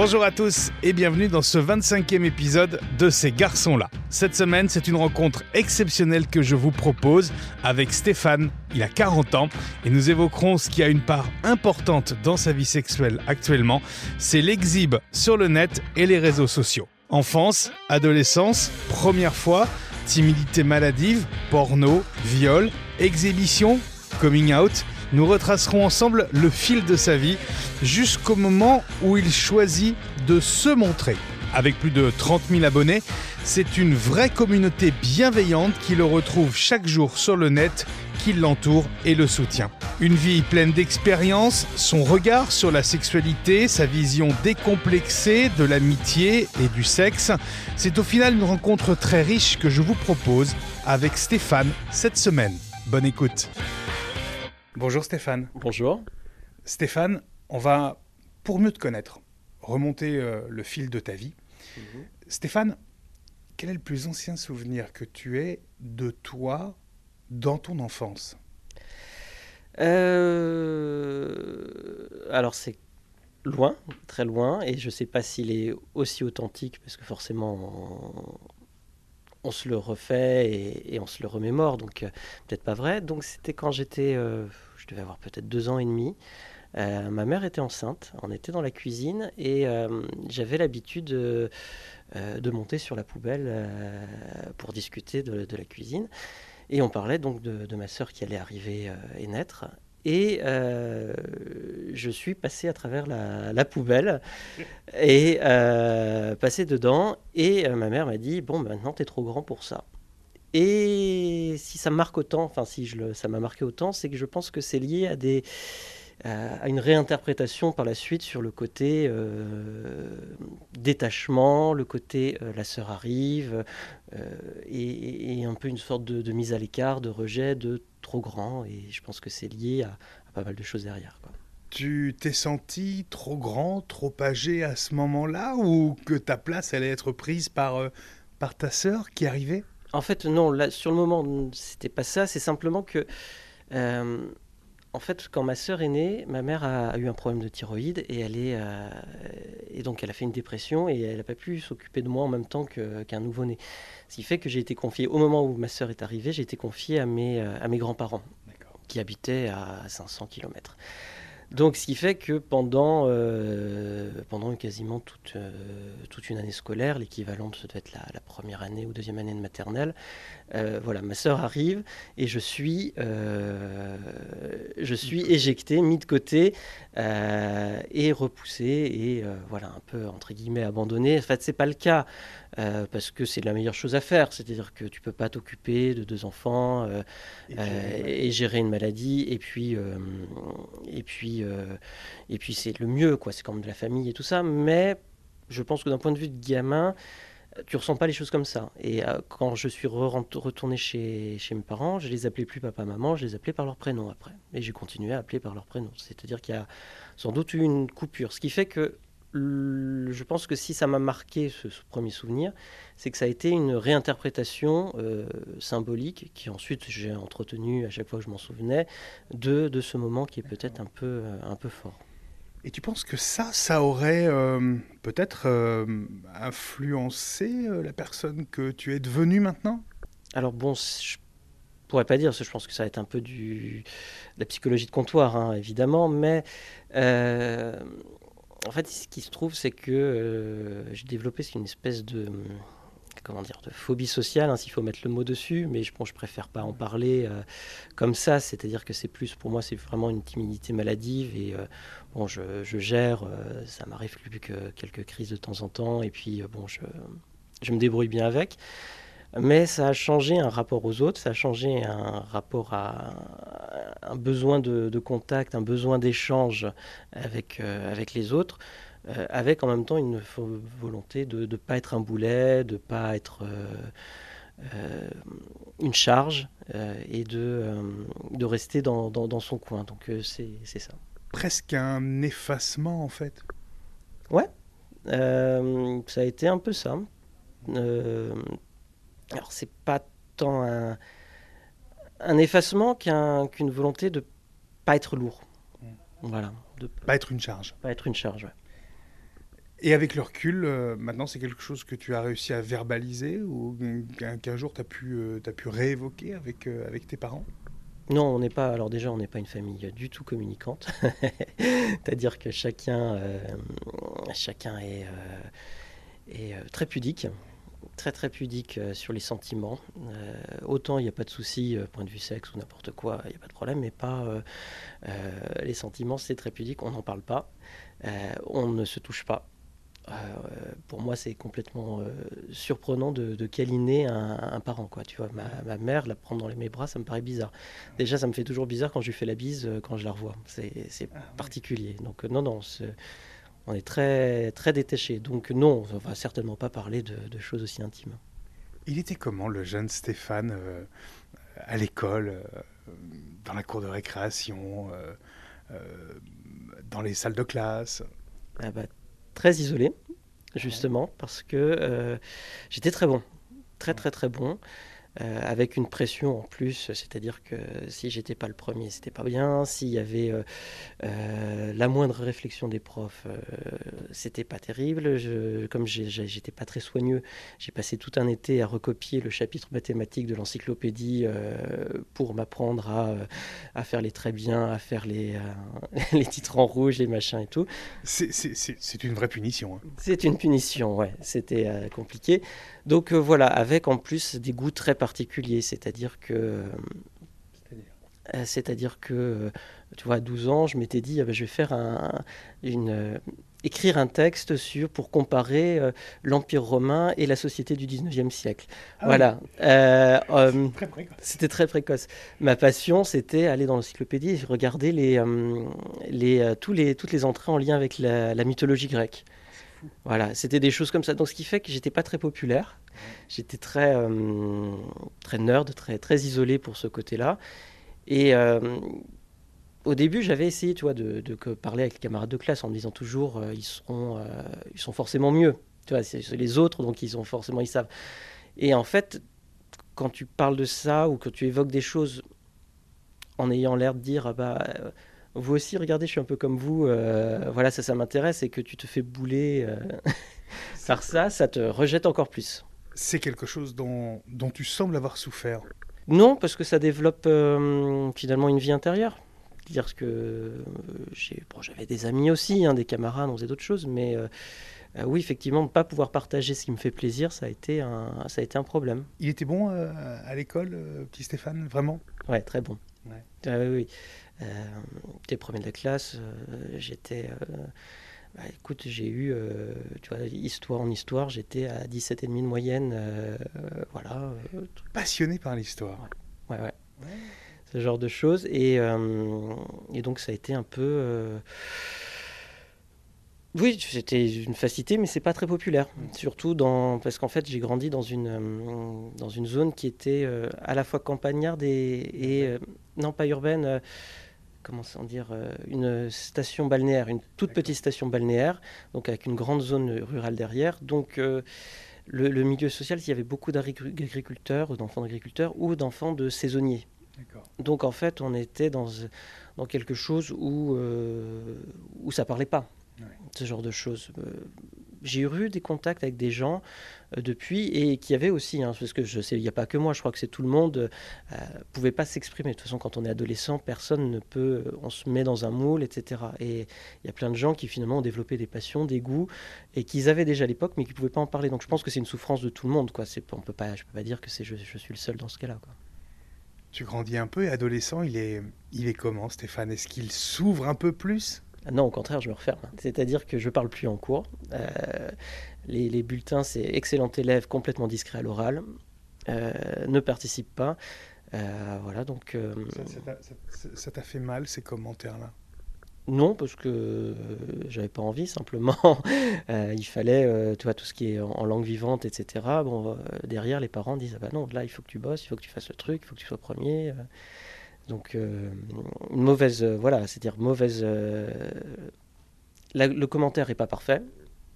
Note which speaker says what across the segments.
Speaker 1: Bonjour à tous et bienvenue dans ce 25e épisode de Ces garçons-là. Cette semaine, c'est une rencontre exceptionnelle que je vous propose avec Stéphane. Il a 40 ans et nous évoquerons ce qui a une part importante dans sa vie sexuelle actuellement, c'est l'exhibe sur le net et les réseaux sociaux. Enfance, adolescence, première fois, timidité maladive, porno, viol, exhibition, coming out – nous retracerons ensemble le fil de sa vie jusqu'au moment où il choisit de se montrer. Avec plus de 30 000 abonnés, c'est une vraie communauté bienveillante qui le retrouve chaque jour sur le net, qui l'entoure et le soutient. Une vie pleine d'expériences, son regard sur la sexualité, sa vision décomplexée de l'amitié et du sexe, c'est au final une rencontre très riche que je vous propose avec Stéphane cette semaine. Bonne écoute. Bonjour Stéphane.
Speaker 2: Bonjour.
Speaker 1: Stéphane, on va, pour mieux te connaître, remonter euh, le fil de ta vie. Mhm. Stéphane, quel est le plus ancien souvenir que tu aies de toi dans ton enfance?
Speaker 2: Euh, Alors c'est loin, très loin, et je ne sais pas s'il est aussi authentique, parce que forcément on se le refait et, on se le remémore, donc euh, peut-être pas vrai. Donc c'était quand j'étais, euh, devais avoir peut-être deux ans et demi. Euh, ma mère était enceinte, on était dans la cuisine et j'avais l'habitude de, monter sur la poubelle pour discuter de, la cuisine. Et on parlait donc de, ma sœur qui allait arriver et naître. Et euh, je suis passé à travers la, poubelle et euh, passé dedans. Et euh, ma mère m'a dit Bon, maintenant, tu es trop grand pour ça. Et si ça marque autant, enfin, si ça m'a marqué autant, c'est que je pense que c'est lié à des à une réinterprétation par la suite sur le côté détachement, le côté la sœur arrive, et, un peu une sorte de, mise à l'écart, de rejet, de trop grand et je pense que c'est lié à, pas mal de choses derrière.
Speaker 1: Tu t'es senti trop grand, trop âgé à ce moment-là ou que ta place allait être prise par, euh, par ta sœur qui arrivait?
Speaker 2: En fait, non, là, sur le moment, c'était pas ça, c'est simplement que. Euh, en fait, quand ma sœur est née, ma mère a, eu un problème de thyroïde et elle est euh, et donc elle a fait une dépression et elle n'a pas pu s'occuper de moi en même temps qu'un nouveau-né. Ce qui fait que j'ai été confié au moment où ma sœur est arrivée, j'ai été confié à mes à mes grands-parents qui habitait à 500 km. Donc, ce qui fait que pendant, euh, pendant quasiment toute, euh, toute une année scolaire, l'équivalent, ça doit être la, la, première année ou deuxième année de maternelle, euh, voilà, ma sœur arrive et je suis, je suis éjecté, mis de côté et repoussé et voilà, un peu entre guillemets abandonné. En fait, c'est pas le cas. Parce que c'est la meilleure chose à faire, c'est-à-dire que tu peux pas t'occuper de deux enfants et, et, gérer une maladie, et puis, et puis euh, et puis c'est le mieux, quoi. C'est comme de la famille et tout ça. Mais je pense que d'un point de vue de gamin, tu ressens pas les choses comme ça. Et euh, quand je suis retourné chez, chez mes parents, je les appelais plus papa, maman, je les appelais par leur prénom après. Et j'ai continué à appeler par leur prénom. C'est-à-dire qu'il y a sans doute eu une coupure. Ce qui fait que je pense que si ça m'a marqué ce, premier souvenir, c'est que ça a été une réinterprétation euh, symbolique qui ensuite j'ai entretenu à chaque fois que je m'en souvenais de, de, ce moment qui est peut-être un peu, euh, un peu fort.
Speaker 1: Et tu penses que ça, ça aurait euh, peut-être influencé la personne que tu es devenue maintenant?
Speaker 2: Alors bon, je pourrais pas dire, parce que je pense que ça va être un peu du, de la psychologie de comptoir, hein, évidemment, mais en fait, ce qui se trouve, c'est que euh, j'ai développé une espèce de comment dire de phobie sociale, hein, s'il faut mettre le mot dessus, mais je, pense je préfère pas en parler euh, comme ça. C'est-à-dire que c'est plus pour moi, c'est vraiment une timidité maladive et euh, bon, je, je gère. ça m'arrive plus que quelques crises de temps en temps et puis bon, je, je me débrouille bien avec mais ça a changé un rapport aux autres, ça a changé un rapport à un besoin de, contact, un besoin d'échange avec, euh, avec les autres, euh, avec en même temps une volonté de ne pas être un boulet, de ne pas être euh, une charge et de, de rester dans, dans, son coin. Donc c'est ça.
Speaker 1: Presque un effacement en fait.
Speaker 2: Ouais, ça a été un peu ça. Alors, c'est pas tant un, un effacement qu'une volonté de pas être lourd.
Speaker 1: Mmh. Voilà. De pas être une charge.
Speaker 2: Pas être une charge,
Speaker 1: Et avec le recul, euh, maintenant, c'est quelque chose que tu as réussi à verbaliser ou qu'un jour tu as, pu, euh, as pu réévoquer avec, euh, avec tes parents?
Speaker 2: Non, on n'est pas. Alors déjà, on n'est pas une famille du tout communicante. C'est-à-dire que chacun, chacun est, est très pudique, très très pudique sur les sentiments. autant il n'y a pas de souci, point de vue sexe ou n'importe quoi, il n'y a pas de problème, mais pas les sentiments, c'est très pudique. On n'en parle pas, on ne se touche pas. Euh, pour moi, c'est complètement euh, surprenant de, de câliner un, parent. Quoi. Tu vois, ma, mère, la prendre dans mes bras, ça me paraît bizarre. Déjà, ça me fait toujours bizarre quand je lui fais la bise, euh, quand je la revois. C'est ah, particulier. Donc, non, non, on est très, très détaché. Donc, non, on va certainement pas parler de, choses aussi intimes.
Speaker 1: Il était comment le jeune Stéphane à l'école, dans la cour de récréation, dans les salles de classe?
Speaker 2: Ah bah, très isolé, justement, parce que euh, j'étais très bon, très très très bon. Euh, avec une pression en plus, c'est-à-dire que si j'étais pas le premier, c'était pas bien. S'il y avait euh, euh, la moindre réflexion des profs, c'était pas terrible. Je, comme j'étais pas très soigneux, j'ai passé tout un été à recopier le chapitre mathématique de l'encyclopédie pour m'apprendre à, à, faire les très bien, à faire les, les titres en rouge, les machins et tout.
Speaker 1: C'est une vraie punition. Hein.
Speaker 2: C'est une punition, ouais. C'était compliqué. Donc voilà, avec en plus des goûts très particuliers particulier, c'est-à-dire que c'est-à-dire euh, que, euh, tu vois, à 12 ans, je m'étais dit, ah ben, je vais faire un, une, euh, écrire un texte sur, pour comparer l'Empire romain et la société du 19e siècle. Ah voilà. c'était très précoce. Ma passion, c'était aller dans l'encyclopédie et regarder les, les, tous les, toutes les entrées en lien avec la, la mythologie grecque. Voilà, c'était des choses comme ça. Donc, ce qui fait que j'étais pas très populaire. J'étais très, euh, très nerd, très, très isolé pour ce côté-là. Et euh, au début, j'avais essayé tu vois, de, de, parler avec les camarades de classe en me disant toujours euh, ils, seront, ils sont forcément mieux. Tu vois, c'est les autres, donc ils ont forcément, ils savent. Et en fait, quand tu parles de ça ou que tu évoques des choses en ayant l'air de dire ah bah vous aussi, regardez, je suis un peu comme vous, voilà, ça, ça m'intéresse, et que tu te fais bouler par ça, ça te rejette encore plus
Speaker 1: c'est quelque chose dont, dont, tu sembles avoir souffert.
Speaker 2: Non, parce que ça développe euh, finalement une vie intérieure. Dire que euh, j'avais des amis aussi, hein, des camarades, on faisait d'autres choses, mais euh, oui, effectivement, ne pas pouvoir partager ce qui me fait plaisir, ça a été un, ça a été un problème.
Speaker 1: Il était bon à l'école, petit Stéphane, vraiment?
Speaker 2: Ouais, très bon. Ah oui, oui. j'étais premier de la classe, j'étais bah, écoute, j'ai eu, euh, tu vois, histoire en histoire, j'étais à 17,5 de moyenne. Euh, voilà.
Speaker 1: Euh, Passionné par l'histoire.
Speaker 2: Ouais, ouais. Ce genre de choses. Et, et, donc, ça a été un peu. Oui, c'était une facilité, mais c'est pas très populaire. Mm. Surtout dans, parce qu'en fait, j'ai grandi dans une, dans une zone qui était à la fois campagnarde et, et non pas urbaine comment dire, euh, une station balnéaire, une toute petite station balnéaire, donc avec une grande zone rurale derrière. Donc euh, le, milieu social, il y avait beaucoup d'agriculteurs, d'enfants d'agriculteurs ou d'enfants de saisonniers. Donc en fait, on était dans, dans quelque chose où, euh, où ça parlait pas, ce genre de choses j'ai eu des contacts avec des gens euh, depuis et qui avaient aussi, hein, parce que je sais, il n'y a pas que moi, je crois que c'est tout le monde, euh, pouvait pas s'exprimer. De toute façon, quand on est adolescent, personne ne peut, euh, on se met dans un moule, etc. Et il y a plein de gens qui finalement ont développé des passions, des goûts, et qu'ils avaient déjà à l'époque, mais qui pouvaient pas en parler. Donc je pense que c'est une souffrance de tout le monde. Quoi. On peut pas, je peux pas dire que c'est je, suis le seul dans ce cas-là.
Speaker 1: Tu grandis un peu et adolescent, il est, il est comment Stéphane? Est-ce qu'il s'ouvre un peu plus?
Speaker 2: Non, au contraire, je me referme. C'est-à-dire que je parle plus en cours. Euh, les, bulletins, c'est excellent élève, complètement discret à l'oral, euh, ne participe pas. Euh, voilà, donc.
Speaker 1: ça t'a fait mal ces commentaires-là?
Speaker 2: Non, parce que j'avais pas envie, simplement. il fallait, tu vois, tout ce qui est en, langue vivante, etc. Bon, derrière, les parents disent ah bah non, là, il faut que tu bosses, il faut que tu fasses le truc, il faut que tu sois premier. Donc, euh, mauvaise, euh, voilà, c'est-à-dire mauvaise. Euh, le commentaire n'est pas parfait,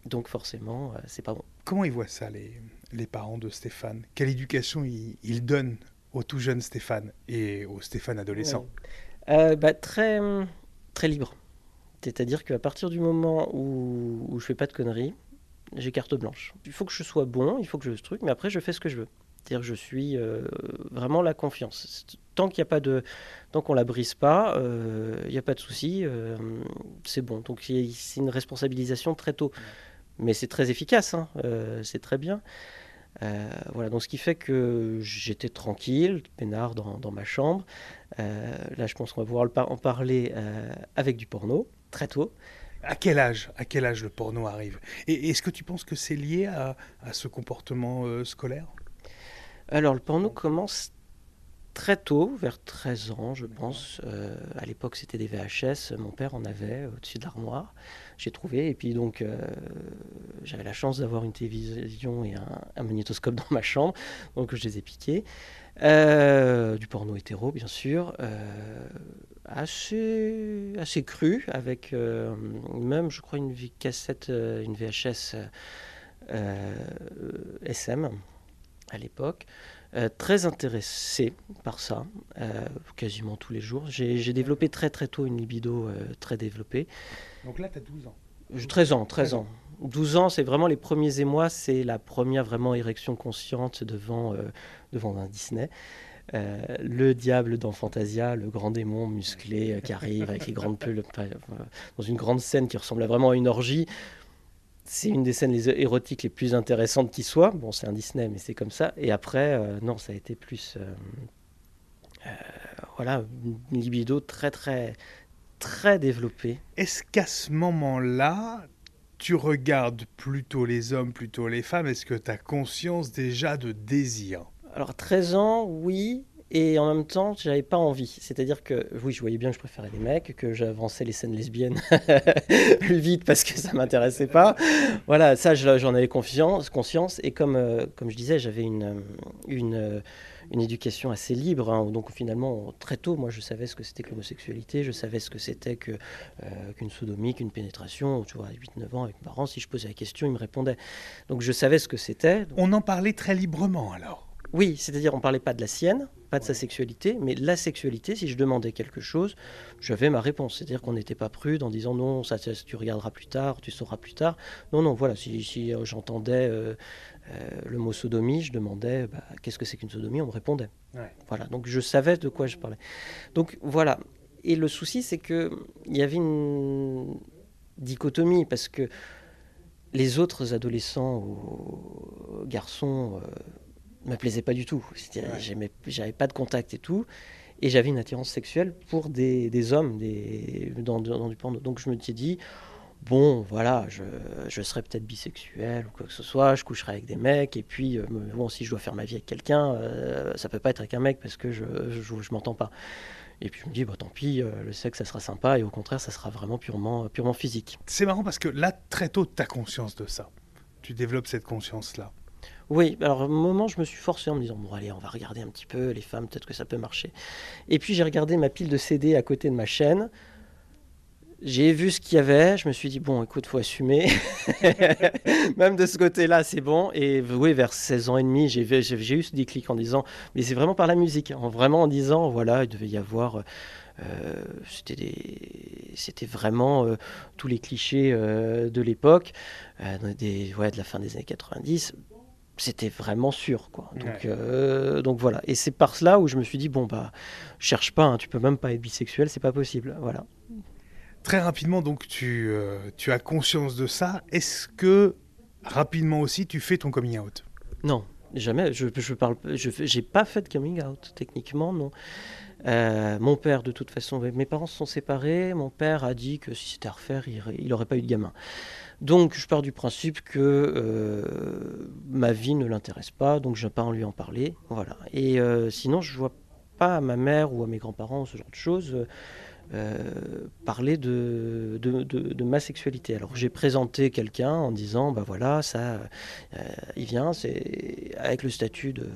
Speaker 2: donc forcément, c'est pas bon.
Speaker 1: Comment ils voient ça, les, les parents de Stéphane? Quelle éducation ils, donnent au tout jeune Stéphane et au Stéphane adolescent
Speaker 2: bah, très, très libre. C'est-à-dire qu'à partir du moment où, où je fais pas de conneries, j'ai carte blanche. Il faut que je sois bon, il faut que je truc, mais après je fais ce que je veux. C'est-à-dire je suis euh, vraiment la confiance. Tant qu'il n'y a pas de, tant qu'on la brise pas, euh, il n'y a pas de souci, euh, c'est bon. Donc c'est une responsabilisation très tôt, mais c'est très efficace, hein, c'est très bien. voilà, donc ce qui fait que j'étais tranquille, peinard dans, dans ma chambre. là, je pense qu'on va pouvoir en parler avec du porno très tôt.
Speaker 1: À quel âge À quel âge le porno arrive? Et est-ce que tu penses que c'est lié à, ce comportement euh, scolaire?
Speaker 2: Alors, le porno commence très tôt, vers 13 ans, je pense. Euh, à l'époque, c'était des VHS. Mon père en avait au-dessus de l'armoire. J'ai trouvé. Et puis, donc, euh, j'avais la chance d'avoir une télévision et un, magnétoscope dans ma chambre. Donc, je les ai piqués. du porno hétéro, bien sûr assez, cru, avec euh, même, je crois, une cassette, euh, une VHS euh, SM à l'époque. très intéressé par ça, quasiment tous les jours. J'ai développé très très tôt une libido très développée.
Speaker 1: Donc là, tu as 12 ans
Speaker 2: 13 ans, 13 ans. 12 ans, c'est vraiment les premiers émois, c'est la première vraiment érection consciente devant, devant un Disney. Euh, le diable dans Fantasia, le grand démon musclé euh, qui arrive avec les grandes pulls, dans une grande scène qui ressemble vraiment à une orgie. C'est une des scènes les érotiques les plus intéressantes qui soit. Bon, c'est un Disney, mais c'est comme ça. Et après, euh, non, ça a été plus. voilà, une libido très, très, très développée.
Speaker 1: Est-ce qu'à ce moment-là, tu regardes plutôt les hommes, plutôt les femmes? Est-ce que tu as conscience déjà de désir?
Speaker 2: Alors 13 ans, oui, et en même temps, j'avais pas envie. C'est-à-dire que, oui, je voyais bien que je préférais les mecs, que j'avançais les scènes lesbiennes plus vite parce que ça m'intéressait pas. Voilà, ça, j'en avais confiance, conscience. Et comme, euh, comme je disais, j'avais une, une, une, éducation assez libre. Hein. donc finalement, très tôt, moi, je savais ce que c'était que l'homosexualité, je savais ce que c'était euh, qu'une sodomie, qu'une pénétration. Tu vois, à 8-9 ans, avec mes parents, si je posais la question, ils me répondaient. Donc je savais ce que c'était.
Speaker 1: On en parlait très librement alors
Speaker 2: oui, c'est-à-dire on parlait pas de la sienne, pas de sa sexualité, mais la sexualité, si je demandais quelque chose, j'avais ma réponse. C'est-à-dire qu'on n'était pas prude en disant non, ça, tu regarderas plus tard, tu sauras plus tard. Non, non, voilà, si, euh, j'entendais euh, euh, le mot sodomie, je demandais bah, qu'est-ce que c'est qu'une sodomie, on me répondait. Voilà, donc je savais de quoi je parlais. Donc voilà. Et le souci, c'est qu'il y avait une dichotomie, parce que les autres adolescents ou garçons me plaisait pas du tout. J'avais pas de contact et tout. Et j'avais une attirance sexuelle pour des, des hommes des, dans, dans, du porno. Donc je me suis dit, bon, voilà, je, je serais peut-être bisexuel ou quoi que ce soit, je coucherai avec des mecs, et puis, euh, bon, si je dois faire ma vie avec quelqu'un, euh, ça peut pas être avec un mec parce que je, je, je m'entends pas. Et puis je me dis, bah, tant pis, euh, le sexe, ça sera sympa, et au contraire, ça sera vraiment purement, purement physique.
Speaker 1: C'est marrant parce que là, très tôt, tu as conscience de ça. Tu développes cette conscience-là.
Speaker 2: Oui, alors un moment, je me suis forcé en me disant, bon, allez, on va regarder un petit peu les femmes, peut-être que ça peut marcher. Et puis j'ai regardé ma pile de CD à côté de ma chaîne. J'ai vu ce qu'il y avait, je me suis dit, bon, écoute, faut assumer. Même de ce côté-là, c'est bon. Et oui, vers 16 ans et demi, j'ai eu ce déclic en disant, mais c'est vraiment par la musique, en vraiment en disant, voilà, il devait y avoir. Euh, c'était vraiment euh, tous les clichés euh, de l'époque, des ouais, de la fin des années 90 c'était vraiment sûr quoi. Donc, euh, donc voilà. Et c'est par cela où je me suis dit bon bah cherche pas, hein, tu peux même pas être bisexuel, c'est pas possible. Voilà.
Speaker 1: Très rapidement donc tu, euh, tu as conscience de ça. Est-ce que rapidement aussi tu fais ton coming out?
Speaker 2: Non, jamais. Je, je parle, je j'ai pas fait de coming out techniquement non. Euh, mon père, de toute façon, mes parents se sont séparés. Mon père a dit que si c'était à refaire, il n'aurait pas eu de gamin. Donc je pars du principe que euh, ma vie ne l'intéresse pas, donc je pas en lui en parler. Voilà. Et euh, sinon, je ne vois pas à ma mère ou à mes grands-parents, ce genre de choses, euh, parler de, de, ma sexualité. Alors j'ai présenté quelqu'un en disant, bah voilà, ça, il vient, c'est avec le statut de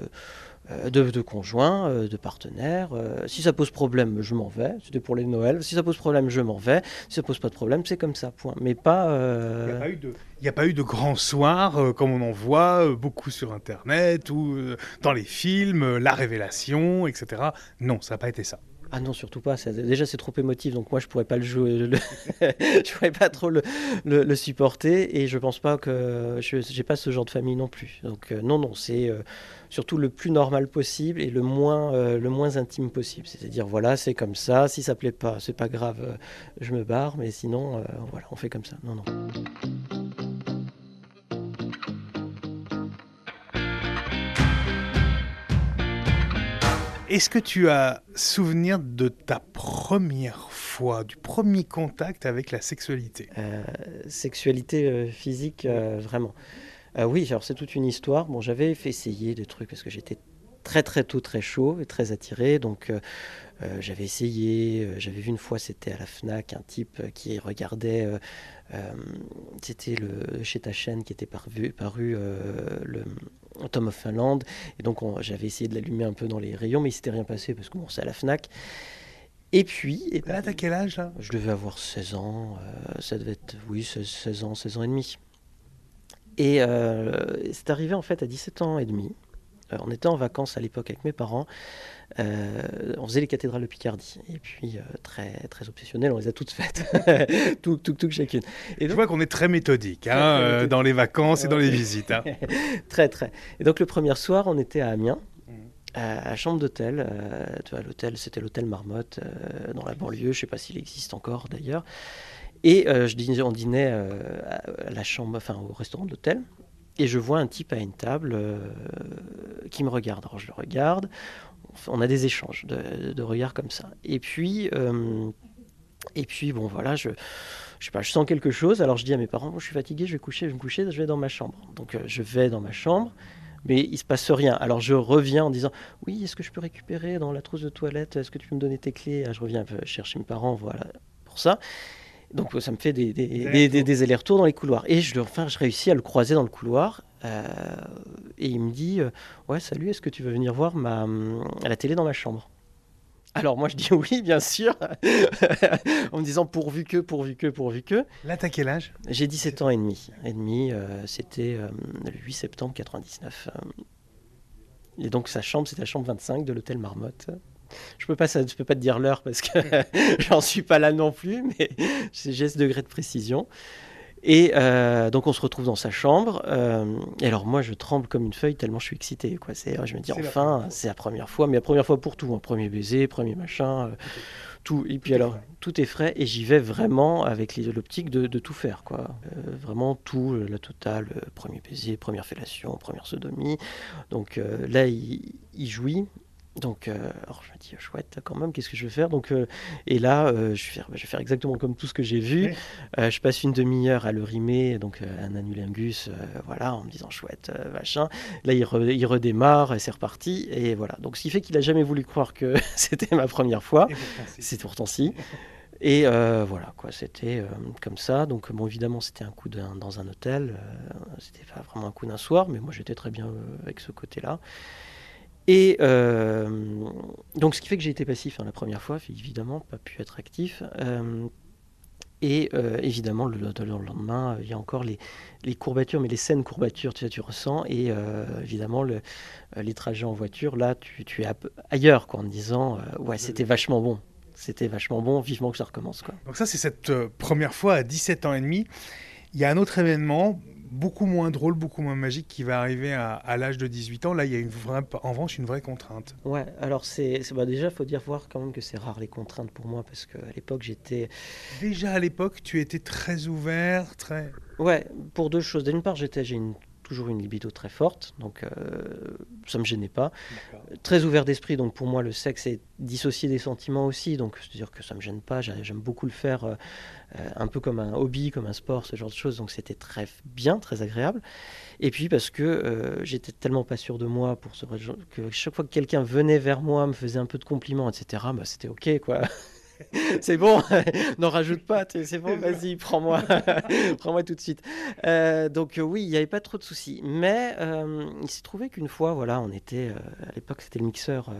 Speaker 2: de, de conjoints, euh, de partenaires. Euh, si ça pose problème, je m'en vais. C'était pour les Noëls. Si ça pose problème, je m'en vais. Si ça pose pas de problème, c'est comme ça, point. Mais pas.
Speaker 1: Il n'y a, pas eu de grands soirs comme on en voit beaucoup sur Internet ou dans les films, la révélation, etc. Non, ça n'a pas été ça.
Speaker 2: Ah non, surtout pas. déjà, c'est trop émotif, donc moi, je pourrais pas le jouer. je pourrais pas trop le, supporter, et je pense pas que j'ai pas ce genre de famille non plus. Donc euh, non, non, c'est euh, surtout le plus normal possible et le moins, euh, le moins intime possible. C'est-à-dire, voilà, c'est comme ça. Si ça plaît pas, c'est pas grave, je me barre, mais sinon, voilà, on fait comme ça. Non, non.
Speaker 1: Est-ce que tu as souvenir de ta première fois, du premier contact avec la sexualité?
Speaker 2: Euh, Sexualité euh, physique, euh, vraiment. oui, alors c'est toute une histoire. Bon, j'avais fait essayer des trucs parce que j'étais très très tôt très chaud et très attiré. Donc j'avais essayé, j'avais vu une fois, c'était à la FNAC, un type qui regardait, c'était le, chez ta chaîne qui était paru, paru le Tom of Finland. Et donc j'avais essayé de l'allumer un peu dans les rayons, mais il s'était rien passé parce que bon, c'est à la FNAC. Et puis. Et
Speaker 1: là, t'as quel âge là?
Speaker 2: Je devais avoir 16 ans. Euh, ça devait être, oui, 16, ans, 16 ans et demi. Et euh, c'est arrivé en fait à 17 ans et demi. Euh, on était en vacances à l'époque avec mes parents. Euh, on faisait les cathédrales de Picardie. Et puis, euh, très, très obsessionnel, on les a toutes faites. tout, tout, tout, chacune.
Speaker 1: Et Je vois qu'on est très méthodique hein, dans les vacances et dans les visites. Hein.
Speaker 2: très, très. Et donc, le premier soir, on était à Amiens. Mmh. À, à chambre d'hôtel, l'hôtel, c'était l'hôtel Marmotte dans la banlieue. Je ne sais pas s'il existe encore d'ailleurs. Et je, on dînait à la chambre, enfin au restaurant de l'hôtel. Et je vois un type à une table euh, qui me regarde. Alors je le regarde, on a des échanges de, de regards comme ça. Et puis, euh, et puis bon voilà, je, je sais pas, je sens quelque chose. Alors je dis à mes parents, je suis fatigué, je vais coucher, je vais me coucher, je vais dans ma chambre. Donc euh, je vais dans ma chambre, mais il se passe rien. Alors je reviens en disant, oui, est-ce que je peux récupérer dans la trousse de toilette? Est-ce que tu peux me donner tes clés ah, Je reviens chercher mes parents, voilà, pour ça. Donc ça me fait des, des, des, allers-retours dans les couloirs. Et je, enfin, je réussis à le croiser dans le couloir. Euh, et il me dit euh, Ouais, salut, est-ce que tu veux venir voir ma, la télé dans ma chambre? Alors moi je dis oui bien sûr, en me disant pourvu que, pourvu que, pourvu que.
Speaker 1: Là t'as quel âge?
Speaker 2: J'ai 17 ans et demi. Et demi, euh, c'était le 8 septembre 99. Et donc sa chambre, c'était la chambre 25 de l'hôtel Marmotte. Je peux pas, ça, je peux pas te dire l'heure parce que j'en suis pas là non plus, mais j'ai ce degré de précision. Et euh, donc on se retrouve dans sa chambre. Euh, et alors moi je tremble comme une feuille tellement je suis excité. Quoi. C'est, je me dis enfin c'est la première fois, mais la première fois pour tout. Un premier baiser, premier machin, euh, tout. Et puis alors tout est frais et j'y vais vraiment avec l'optique de, de, tout faire. Quoi. vraiment tout, la totale, premier baiser, première fellation, première sodomie. Donc là il, il jouit donc, euh, alors je me dis, chouette, quand même, qu'est-ce que je vais faire? Donc, euh, Et là, euh, je, vais faire, je, vais faire, exactement comme tout ce que j'ai vu. je passe une demi-heure à le rimer, donc un annulingus, voilà, en me disant, chouette, machin. Là, il, il redémarre, et c'est reparti. Et voilà. Donc, ce qui fait qu'il a jamais voulu croire que c'était ma première fois. C'est pourtant si. Et voilà, quoi, c'était comme ça. Donc, bon, évidemment, c'était un coup dans un hôtel. c'était pas vraiment un coup d'un soir, mais moi, j'étais très bien avec ce côté-là. Et euh, donc, ce qui fait que j'ai été passif hein, la première fois, évidemment, pas pu être actif. Euh, et euh, évidemment, le, lendemain, il y a encore les, courbatures, mais les scènes courbatures, tu, tu ressens. Et évidemment, le, les trajets en voiture, là, tu, tu es ailleurs, quoi, en disant Ouais, c'était vachement bon. C'était vachement bon, vivement que ça recommence. Quoi.
Speaker 1: Donc, ça, c'est cette première fois à 17 ans et demi. Il y a un autre événement beaucoup moins drôle, beaucoup moins magique qui va arriver à, l'âge de 18 ans. Là, il y a une vraie, en revanche une vraie contrainte.
Speaker 2: Ouais, alors c'est bah déjà, il faut dire voir quand même que c'est rare les contraintes pour moi parce qu'à l'époque, j'étais.
Speaker 1: Déjà à l'époque, tu étais très ouvert, très.
Speaker 2: Ouais, pour deux choses. D'une part, j'étais, j'ai une toujours une libido très forte, donc euh, ça me gênait pas. Très ouvert d'esprit, donc pour moi le sexe est dissocié des sentiments aussi, donc c'est-à-dire que ça me gêne pas. J'aime beaucoup le faire, euh, euh, un peu comme un hobby, comme un sport, ce genre de choses. Donc c'était très bien, très agréable. Et puis parce que j'étais tellement pas sûr de moi pour ce que chaque fois que quelqu'un venait vers moi, me faisait un peu de compliments, etc. Bah, c'était ok quoi. c'est bon, n'en rajoute pas, c'est bon, vas-y, prends-moi, prends-moi tout de suite. Euh, donc euh, oui, il n'y avait pas trop de soucis. Mais euh, il s'est trouvé qu'une fois, voilà, on était, à l'époque c'était le mixeur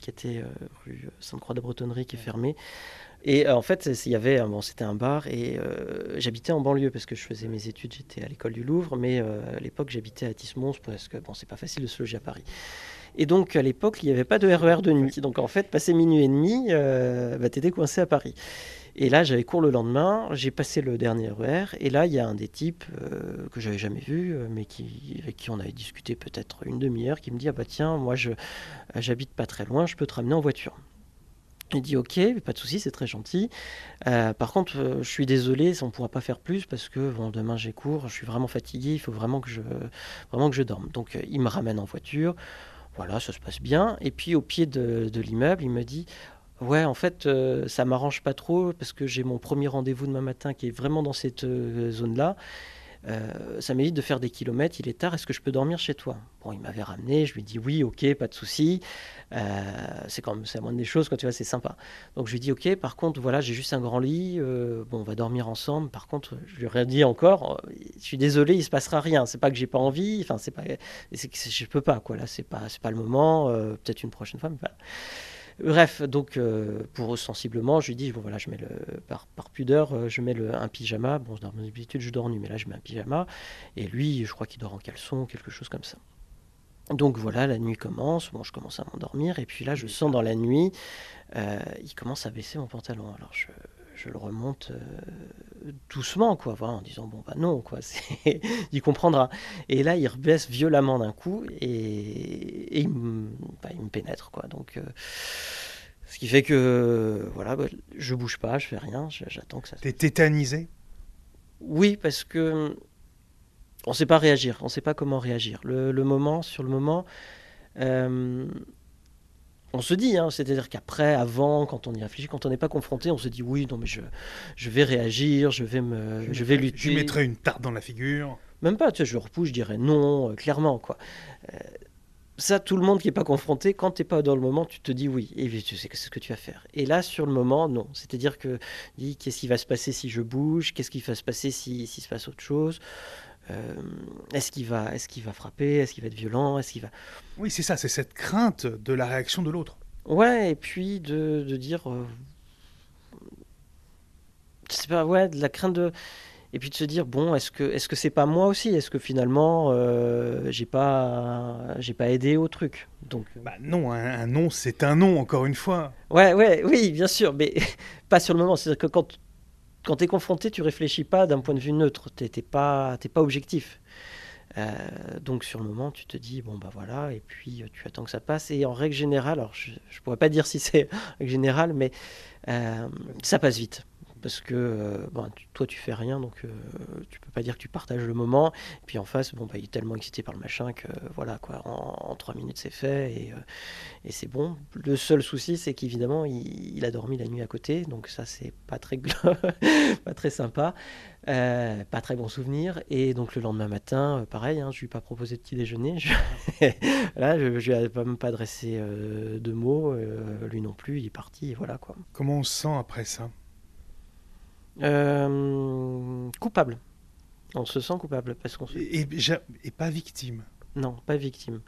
Speaker 2: qui était rue Sainte-Croix de Bretonnerie qui est fermé. Et en fait, il y avait, c'était un bar et j'habitais en banlieue parce que je faisais mes études, j'étais à l'école du Louvre, mais à l'époque j'habitais à Tismons parce que bon, c'est pas facile de se loger à Paris. Et donc, à l'époque, il n'y avait pas de RER de nuit. Donc, en fait, passé minuit et demi, euh, bah, tu étais coincé à Paris. Et là, j'avais cours le lendemain, j'ai passé le dernier RER, et là, il y a un des types euh, que j'avais jamais vu, euh, mais avec qui on avait discuté peut-être une demi-heure, qui me dit Ah bah tiens, moi, j'habite pas très loin, je peux te ramener en voiture. Il dit ok, pas de souci, c'est très gentil. par contre, je suis désolé, on ne pourra pas faire plus parce que bon, demain j'ai cours, je suis vraiment fatigué, il faut vraiment que je, vraiment que je dorme. Donc il me ramène en voiture. Voilà, ça se passe bien. Et puis au pied de, l'immeuble, il me dit Ouais, en fait, euh, ça m'arrange pas trop parce que j'ai mon premier rendez-vous demain matin qui est vraiment dans cette euh, zone-là. Euh, ça m'évite de faire des kilomètres, il est tard, est-ce que je peux dormir chez toi? Bon, il m'avait ramené, je lui ai dit oui, ok, pas de souci. Euh, c'est quand même c'est la moindre des choses, quand tu vois, c'est sympa. Donc je lui ai dit ok, par contre, voilà, j'ai juste un grand lit, euh, bon, on va dormir ensemble. Par contre, je lui ai dit encore, je suis désolé, il se passera rien. C'est pas que j'ai pas envie, enfin, c'est pas, c'est que je peux pas, quoi. Là, c'est pas, c'est pas le moment, peut-être une prochaine fois, mais. Bref, donc euh, pour eux sensiblement, je lui dis bon voilà, je mets le par, pudeur, euh, je mets un pyjama. Bon, dans mon habitude, je dors nu, mais là, je mets un pyjama. Et lui, je crois qu'il dort en caleçon, quelque chose comme ça. Donc voilà, la nuit commence. Bon, je commence à m'endormir, et puis là, je sens dans la nuit, euh, il commence à baisser mon pantalon. Alors je je le remonte euh, doucement, quoi, en disant bon bah non, quoi, il comprendra. Et là, il rebaisse violemment d'un coup et, il, me, bah, il, me, pénètre, quoi. Donc, euh, ce qui fait que voilà, bah, je bouge pas, je fais rien, j'attends que ça.
Speaker 1: T'es tétanisé?
Speaker 2: Oui, parce que on sait pas réagir, on sait pas comment réagir. Le, moment, sur le moment. Euh, on se dit, hein, c'est-à-dire qu'après, avant, quand on y réfléchit, quand on n'est pas confronté, on se dit oui, non mais je, je vais réagir, je vais me, je, vais lutter.
Speaker 1: Je mettrai une tarte dans la figure.
Speaker 2: Même pas, tu vois, je repousse, je dirais non, euh, clairement quoi. Euh, ça, tout le monde qui n'est pas confronté, quand tu n'es pas dans le moment, tu te dis oui, et tu sais ce que tu vas faire. Et là, sur le moment, non. C'est-à-dire que, dis, qu'est-ce qui va se passer si je bouge? Qu'est-ce qui va se passer si, si se passe autre chose? Est-ce qu'il va, est qu'il va frapper? Est-ce qu'il va être violent? Est-ce qu'il va
Speaker 1: Oui, c'est ça, c'est cette crainte de la réaction de l'autre.
Speaker 2: Ouais, et puis de, de dire, euh, c'est pas, ouais, de la crainte de, et puis de se dire bon, est-ce que, est-ce que c'est pas moi aussi? Est-ce que finalement, euh, j'ai pas, j'ai pas aidé au truc? Donc,
Speaker 1: bah non, un, un non, c'est un non, encore une fois.
Speaker 2: Ouais, ouais, oui, bien sûr, mais pas sur le moment. C'est-à-dire que quand quand tu es confronté, tu réfléchis pas d'un point de vue neutre, tu n'es pas, pas objectif. Euh, donc sur le moment, tu te dis, bon bah voilà, et puis euh, tu attends que ça passe. Et en règle générale, alors je ne pourrais pas dire si c'est règle générale, mais euh, ça passe vite parce que euh, bon, toi tu fais rien donc euh, tu peux pas dire que tu partages le moment. Et puis en face bon bah, il est tellement excité par le machin que voilà quoi en, trois minutes c'est fait et, euh, et c'est bon. Le seul souci c'est qu'évidemment il, a dormi la nuit à côté donc ça c'est pas très pas très sympa. Pas très bon souvenir. Et donc le lendemain matin pareil hein, je lui ai pas proposé de petit déjeuner. Je... là je, lui ai même pas adressé de mots lui non plus. Il est parti voilà quoi.
Speaker 1: Comment on se sent après ça?
Speaker 2: Euh, coupable. On se sent coupable parce qu'on
Speaker 1: et, et, pas victime.
Speaker 2: Non, pas victime.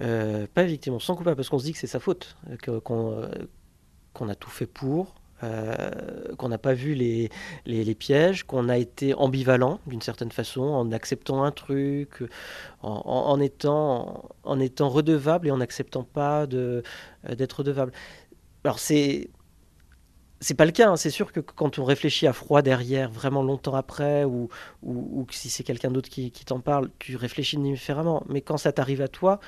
Speaker 2: Euh, pas victime. On se sent coupable parce qu'on se dit que c'est sa faute, qu'on qu'on a tout fait pour, euh, qu'on n'a pas vu les, les, pièges, qu'on a été ambivalent d'une certaine façon en acceptant un truc, en, en, étant, en étant redevable et en n'acceptant pas d'être redevable. Alors c'est c'est pas le cas. Hein. C'est sûr que quand on réfléchit à froid derrière, vraiment longtemps après, ou, ou, si c'est quelqu'un d'autre qui, t'en parle, tu réfléchis différemment. Mais quand ça t'arrive à toi,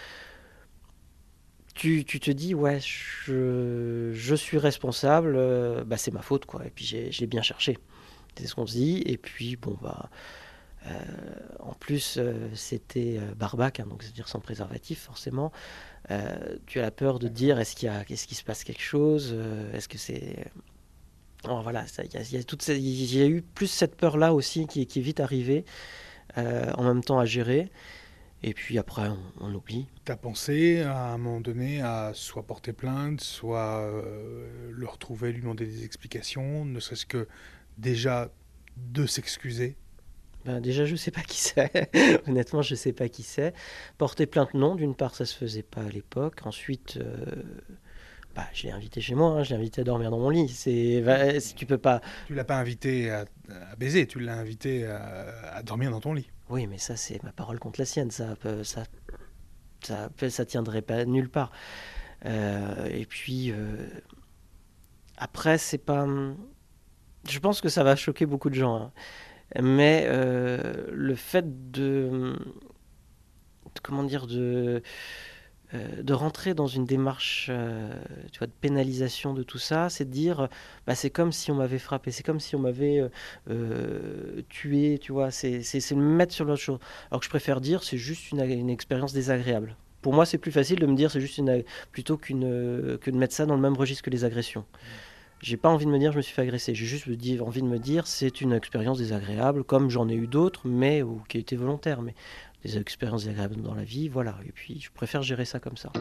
Speaker 2: tu, te dis, ouais, je, suis responsable, euh, bah, c'est ma faute, quoi. Et puis j'ai bien cherché. C'est ce qu'on se dit. Et puis, bon, bah. Euh, en plus, euh, c'était barbac, hein, donc c'est-à-dire sans préservatif, forcément. tu as la peur de dire est-ce qu'il est-ce qu'il se passe quelque chose Est-ce que c'est voilà, il y, a eu plus cette peur-là aussi qui, est vite arrivée, euh, en même temps à gérer. Et puis après, on, oublie.
Speaker 1: Tu as pensé à un moment donné à soit porter plainte, soit euh, le retrouver, lui demander des explications, ne serait-ce que déjà de s'excuser?
Speaker 2: Ben déjà, je ne sais pas qui c'est. Honnêtement, je ne sais pas qui c'est. Porter plainte, non. D'une part, ça ne se faisait pas à l'époque. Ensuite, euh, bah, je l'ai invité chez moi, hein, je l'ai invité à dormir dans mon lit. C'est, si tu peux pas.
Speaker 1: Tu l'as pas invité à, baiser, tu l'as invité à, dormir dans ton lit.
Speaker 2: Oui, mais ça, c'est ma parole contre la sienne. Ça, ça, ça, ça tiendrait pas nulle part. et puis, après, c'est pas. Je pense que ça va choquer beaucoup de gens. Hein. Mais le fait de. Comment dire De euh, de rentrer dans une démarche euh, tu vois, de pénalisation de tout ça, c'est de dire bah, c'est comme si on m'avait frappé, c'est comme si on m'avait euh, tué, tu vois, c'est me mettre sur l'autre chose. Alors que je préfère dire c'est juste une, une, expérience désagréable. Pour moi, c'est plus facile de me dire c'est juste une plutôt qu'une que de mettre ça dans le même registre que les agressions. J'ai pas envie de me dire je me suis fait agresser, j'ai juste envie de me dire c'est une expérience désagréable, comme j'en ai eu d'autres, mais ou qui a été volontaire. Mais des expériences agréables dans la vie, voilà. Et puis, je préfère gérer ça comme ça.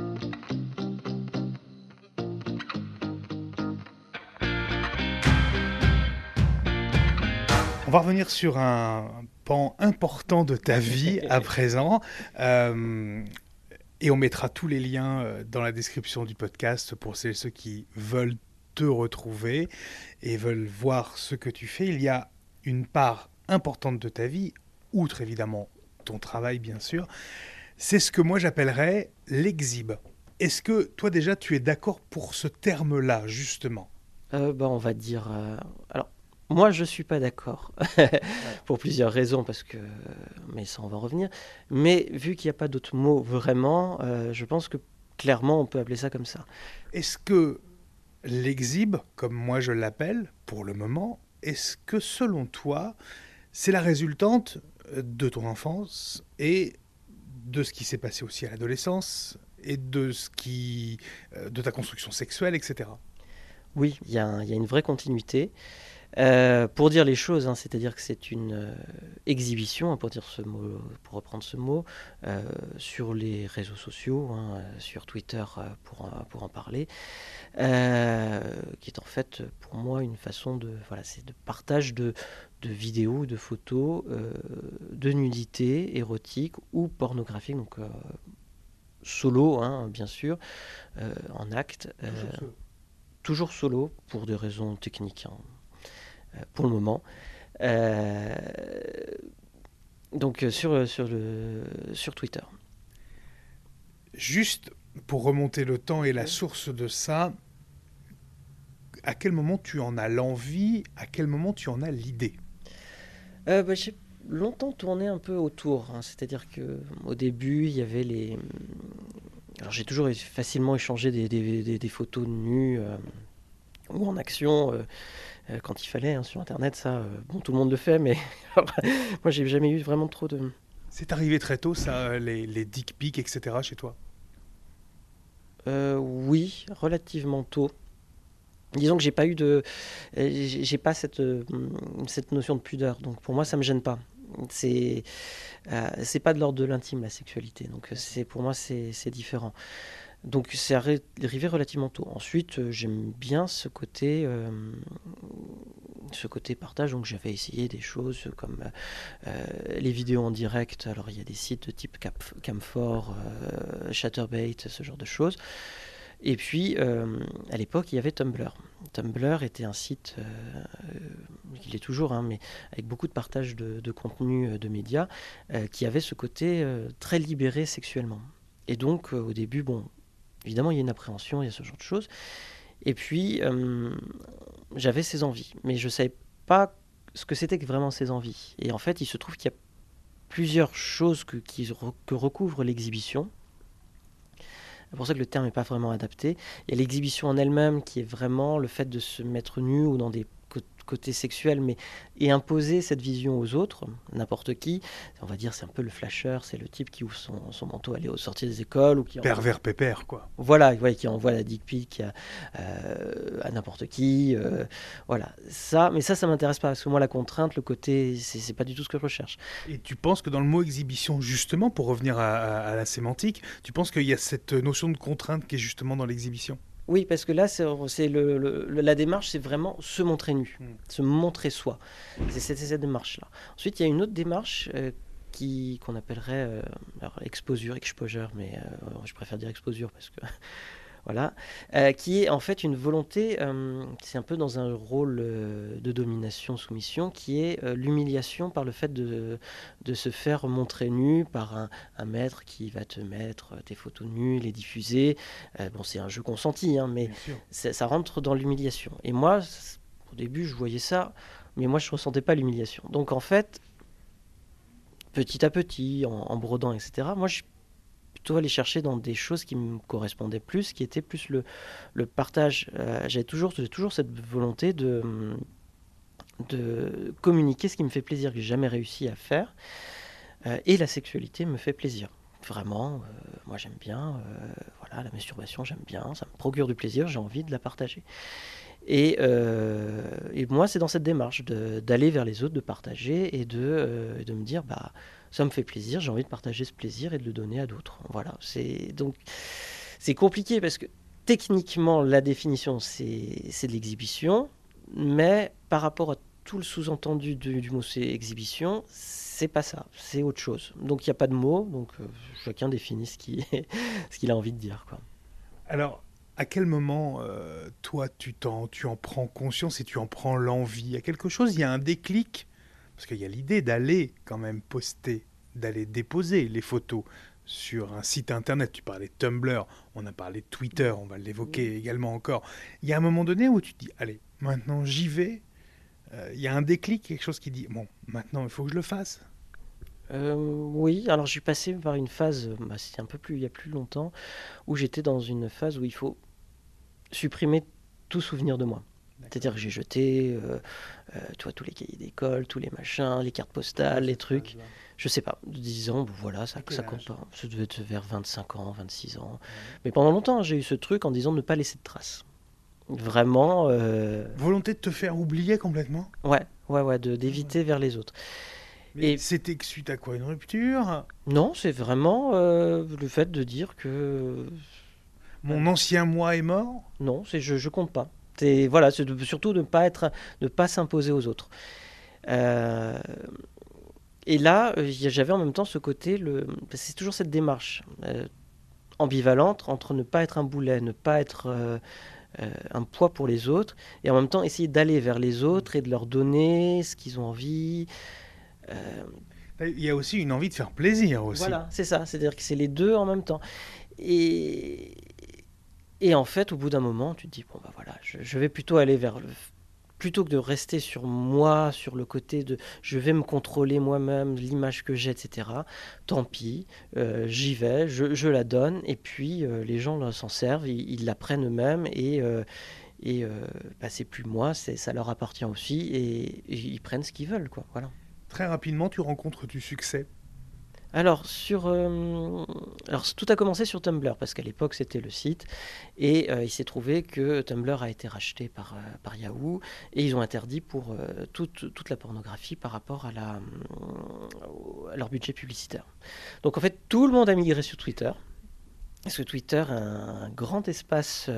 Speaker 1: On va revenir sur un pan important de ta vie à présent. Euh, et on mettra tous les liens euh, dans la description du podcast pour celles ceux qui veulent te retrouver et veulent voir ce que tu fais. Il y a une part importante de ta vie, outre évidemment ton travail bien sûr, c'est ce que moi j'appellerais l'exhibe. Est-ce que toi déjà tu es d'accord pour ce terme-là justement?
Speaker 2: Euh, bah, On va dire... Euh, alors moi je suis pas d'accord pour plusieurs raisons parce que... Mais ça on va revenir. Mais vu qu'il n'y a pas d'autres mots vraiment, euh, je pense que clairement on peut appeler ça comme ça.
Speaker 1: Est-ce que l'exhibe, comme moi je l'appelle pour le moment, est-ce que selon toi c'est la résultante de ton enfance et de ce qui s'est passé aussi à l'adolescence et de ce qui euh, de ta construction sexuelle, etc.
Speaker 2: Oui, il y, a une vraie continuité. Euh, pour dire les choses, hein, c'est-à-dire que c'est une euh, exhibition, hein, pour dire ce mot, pour reprendre ce mot, sur les réseaux sociaux, hein, sur Twitter pour, pour en parler, qui est en fait pour moi une façon de voilà, c'est de partage de, de vidéos, de photos, euh, de nudité érotique ou pornographique, donc euh, solo, bien sûr, euh, en acte. Toujours solo. pour des raisons techniques, pour le moment. donc sur, sur, le, sur Twitter.
Speaker 1: Juste pour remonter le temps et la source de ça, à quel moment tu en as l'envie, à quel moment tu en as l'idée?
Speaker 2: Euh, bah, J'ai longtemps tourné un peu autour. Hein. C'est-à-dire qu'au début, il y avait les. Alors j'ai toujours facilement échangé des, des, des, photos nues euh, ou en action euh, quand il fallait hein, sur Internet. Ça, bon, tout le monde le fait, mais moi, j'ai jamais eu vraiment trop de.
Speaker 1: C'est arrivé très tôt, ça, les, les dick pics, etc. chez toi?
Speaker 2: Oui, relativement tôt. Disons que j'ai pas eu de, j'ai pas cette cette notion de pudeur. Donc pour moi, ça me gêne pas. C'est euh, c'est pas de l'ordre de l'intime la sexualité. Donc c'est pour moi c'est différent. Donc c'est arrivé relativement tôt. Ensuite, euh, j'aime bien ce côté, euh, ce côté partage. Donc j'avais essayé des choses comme les vidéos en direct. Alors il y a des sites de type Camfor, Chatterbait, ce genre de choses. Et puis, euh, à l'époque, il y avait Tumblr. Tumblr était un site, euh, il est toujours, hein, mais avec beaucoup de partage de, contenu euh, de médias, qui avait ce côté très libéré sexuellement. Et donc, au début, bon, évidemment, il y a une appréhension, il y a ce genre de choses. Et puis, j'avais ces envies, mais je ne savais pas ce que c'était que vraiment ces envies. Et en fait, il se trouve qu'il y a plusieurs choses que, que recouvre l'exhibition, c'est pour ça que le terme n'est pas vraiment adapté. Il y a l'exhibition en elle-même qui est vraiment le fait de se mettre nu ou dans des côté sexuel, mais et imposer cette vision aux autres, n'importe qui. On va dire c'est un peu le flasher, c'est le type qui ouvre son, son manteau à aller aux sorties des écoles ou qui
Speaker 1: pervers pépère quoi.
Speaker 2: Voilà, qui envoie la dick pic à, euh, à n'importe qui. Euh, voilà, ça, mais ça, ça m'intéresse pas parce que moi la contrainte, le côté, c'est pas du tout ce que je recherche.
Speaker 1: Et tu penses que dans le mot exhibition, justement, pour revenir à, à la sémantique, tu penses qu'il y a cette notion de contrainte qui est justement dans l'exhibition?
Speaker 2: Oui, parce que là, c'est le, la démarche, c'est vraiment se montrer nu, hmm. se montrer soi. C'est cette, démarche-là. Ensuite, il y a une autre démarche euh, qui qu'on appellerait euh, exposure, exposure, mais euh, je préfère dire exposure parce que voilà, euh, qui est en fait une volonté, euh, c'est un peu dans un rôle euh, de domination, soumission, qui est l'humiliation par le fait de, de, se faire montrer nu par un, un, maître qui va te mettre tes photos nues, les diffuser. bon, c'est un jeu consenti, hein, mais ça rentre dans l'humiliation. Et moi, au début, je voyais ça, mais moi, je ne ressentais pas l'humiliation. Donc en fait, petit à petit, en, en brodant, etc., moi, je plutôt aller chercher dans des choses qui me correspondaient plus, qui étaient plus le, le partage. Euh, J'avais toujours, toujours cette volonté de, de communiquer ce qui me fait plaisir, que j'ai jamais réussi à faire. Euh, et la sexualité me fait plaisir. Vraiment, euh, moi j'aime bien, voilà, la masturbation j'aime bien, ça me procure du plaisir, j'ai envie de la partager. Et, et moi, c'est dans cette démarche d'aller vers les autres, de partager et de, de me dire, bah, ça me fait plaisir, j'ai envie de partager ce plaisir et de le donner à d'autres. Voilà, c'est donc c'est compliqué parce que techniquement la définition c'est de l'exhibition, mais par rapport à tout le sous-entendu du, mot c'est exhibition, c'est pas ça, c'est autre chose. Donc il n'y a pas de mot, donc euh, chacun définit ce qu'il ce a envie de dire.
Speaker 1: Alors, à quel moment, euh, toi, tu, en, tu en prends conscience et tu en prends l'envie? A quelque chose, il y a un déclic parce qu'il y a l'idée d'aller quand même poster, d'aller déposer les photos sur un site internet. Tu parlais de Tumblr, on a parlé de Twitter, on va l'évoquer également encore. Il y a un moment donné où tu te dis, allez, maintenant j'y vais. Euh, il y a un déclic, quelque chose qui dit, bon, maintenant il faut que je le fasse.
Speaker 2: Euh, oui, alors je suis passé par une phase, bah, c'était un peu plus, il y a plus longtemps, où j'étais dans une phase où il faut supprimer tout souvenir de moi. C'est-à-dire que j'ai jeté euh, euh, tu vois, tous les cahiers d'école, tous les machins, les cartes postales, les trucs. Je sais pas, 10 ans, voilà, ça, ça compte pas. Ça devait être vers 25 ans, 26 ans. Mais pendant longtemps, j'ai eu ce truc en disant ne pas laisser de traces. Vraiment. Euh,
Speaker 1: Volonté de te faire oublier complètement?
Speaker 2: Ouais, ouais, ouais, d'éviter vers les autres.
Speaker 1: Et c'était suite à quoi? Une rupture?
Speaker 2: Non, c'est vraiment le fait de dire que.
Speaker 1: Mon ancien moi est mort?
Speaker 2: Non, c'est je, je compte pas. C'est voilà, surtout de ne pas être, de pas s'imposer aux autres. Euh, et là, j'avais en même temps ce côté, le, c'est toujours cette démarche euh, ambivalente entre ne pas être un boulet, ne pas être euh, un poids pour les autres, et en même temps essayer d'aller vers les autres et de leur donner ce qu'ils ont envie.
Speaker 1: Il y a aussi une envie de faire plaisir aussi.
Speaker 2: Voilà, c'est ça, c'est-à-dire que c'est les deux en même temps. Et, et en fait, au bout d'un moment, tu te dis, bon, bah voilà, je, vais plutôt aller vers le. Plutôt que de rester sur moi, sur le côté de je vais me contrôler moi-même, l'image que j'ai, etc., tant pis, euh, j'y vais, je, la donne, et puis euh, les gens s'en servent, ils, la prennent eux-mêmes, et, euh, et bah, c'est plus moi, ça leur appartient aussi, et, et ils prennent ce qu'ils veulent. Quoi, voilà.
Speaker 1: Très rapidement, tu rencontres du succès
Speaker 2: alors, sur, euh, tout a commencé sur Tumblr, parce qu'à l'époque, c'était le site. Et euh, il s'est trouvé que Tumblr a été racheté par, euh, Yahoo. Et ils ont interdit pour toute, toute, la pornographie par rapport à, la, à leur budget publicitaire. Donc, en fait, tout le monde a migré sur Twitter. Parce que Twitter a un grand espace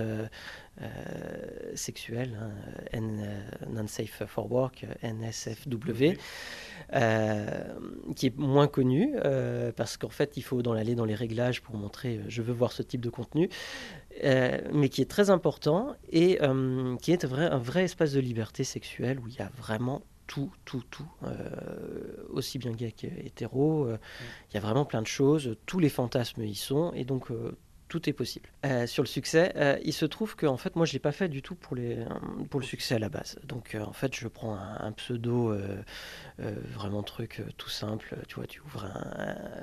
Speaker 2: sexuel, hein, Non-Safe for Work, NSFW. Euh, qui est moins connu, euh, parce qu'en fait, il faut dans aller dans les réglages pour montrer euh, je veux voir ce type de contenu, mais qui est très important et qui est un vrai, un vrai espace de liberté sexuelle où il y a vraiment tout, tout, tout, aussi bien gay qu'hétéro. Il y a vraiment plein de choses, tous les fantasmes y sont, et donc tout est possible. Euh, sur le succès, euh, il se trouve que en fait, moi, je l'ai pas fait du tout pour, les, pour le succès à la base. Donc, euh, en fait, je prends un, pseudo, vraiment truc tout simple. Tu vois, tu ouvres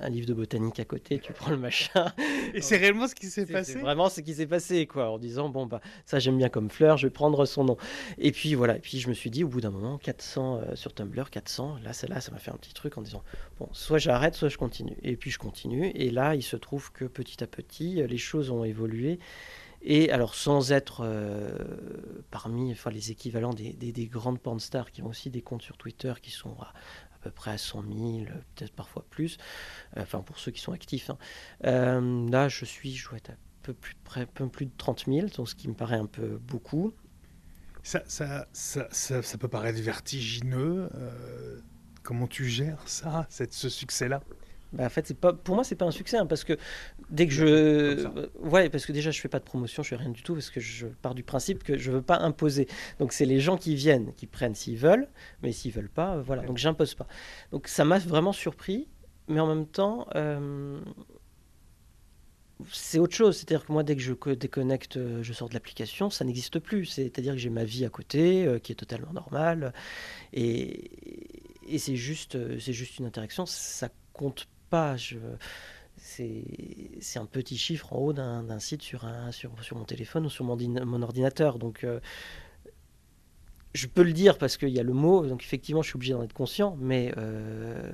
Speaker 2: un, livre de botanique à côté, tu prends le machin.
Speaker 1: Et c'est réellement ce qui s'est passé.
Speaker 2: Vraiment ce qui s'est passé, quoi, en disant bon bah ça j'aime bien comme fleur, je vais prendre son nom. Et puis voilà. Et puis je me suis dit au bout d'un moment, 400 sur Tumblr, 400. Là, là, ça m'a fait un petit truc en disant bon, soit j'arrête, soit je continue. Et puis je continue. Et là, il se trouve que petit à petit les choses ont évolué. Et alors, sans être euh, parmi enfin, les équivalents des, des, grandes porn stars qui ont aussi des comptes sur Twitter qui sont à, peu près à 100 000, peut-être parfois plus, euh, enfin pour ceux qui sont actifs. Hein. Euh, là, je suis, je dois être à peu plus, près, peu plus de 30 000, donc ce qui me paraît un peu beaucoup.
Speaker 1: Ça, ça, ça, ça peut paraître vertigineux. comment tu gères ça, cette, ce succès-là?
Speaker 2: Bah, en fait, c'est pas, pour moi, c'est pas un succès, hein, parce que dès que je, ouais, parce que déjà, je fais pas de promotion, je fais rien du tout, parce que je pars du principe que je veux pas imposer. Donc, c'est les gens qui viennent, qui prennent s'ils veulent, mais s'ils veulent pas, euh, voilà. Donc, j'impose pas. Donc, ça m'a vraiment surpris, mais en même temps, euh, c'est autre chose. C'est-à-dire que moi, dès que je déconnecte, euh, je sors de l'application, ça n'existe plus. C'est-à-dire que j'ai ma vie à côté, qui est totalement normale, et, et c'est juste, c'est juste une interaction. Ça compte pas. c'est un petit chiffre en haut d'un site sur, un, sur, sur, mon téléphone ou sur mon, mon ordinateur. Donc, euh, je peux le dire parce qu'il y a le mot, donc effectivement, je suis obligé d'en être conscient, mais euh,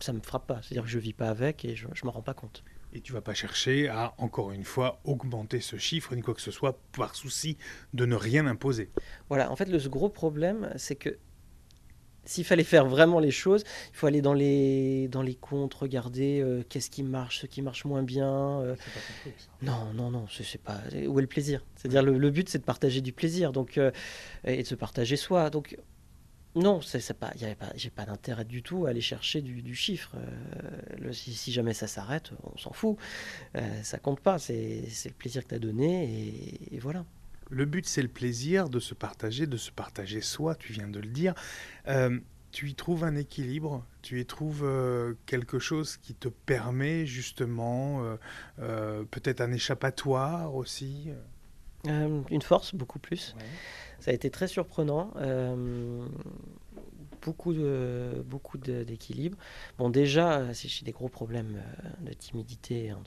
Speaker 2: ça me frappe pas. C'est-à-dire que je vis pas avec et je ne m'en rends pas compte.
Speaker 1: Et tu vas pas chercher à, encore une fois, augmenter ce chiffre, ni quoi que ce soit, par souci de ne rien imposer.
Speaker 2: Voilà, en fait, le gros problème, c'est que s'il fallait faire vraiment les choses, il faut aller dans les, dans les comptes, regarder euh, qu'est-ce qui marche, ce qui marche moins bien. Euh. Non, non, non, c'est pas. Où est le plaisir? C'est-à-dire le, but, c'est de partager du plaisir, donc euh, et de se partager soi. Donc non, c'est pas. Y pas J'ai pas d'intérêt du tout à aller chercher du, chiffre. Le, si, jamais ça s'arrête, on s'en fout. ça compte pas. C'est le plaisir que tu as donné et voilà.
Speaker 1: Le but, c'est le plaisir de se partager, de se partager soi, tu viens de le dire. Euh, tu y trouves un équilibre, tu y trouves euh, quelque chose qui te permet justement, euh, peut-être un échappatoire aussi
Speaker 2: Une force, beaucoup plus. Ça a été très surprenant beaucoup de beaucoup d'équilibre. Bon, déjà, j'ai des gros problèmes euh, de timidité, hein,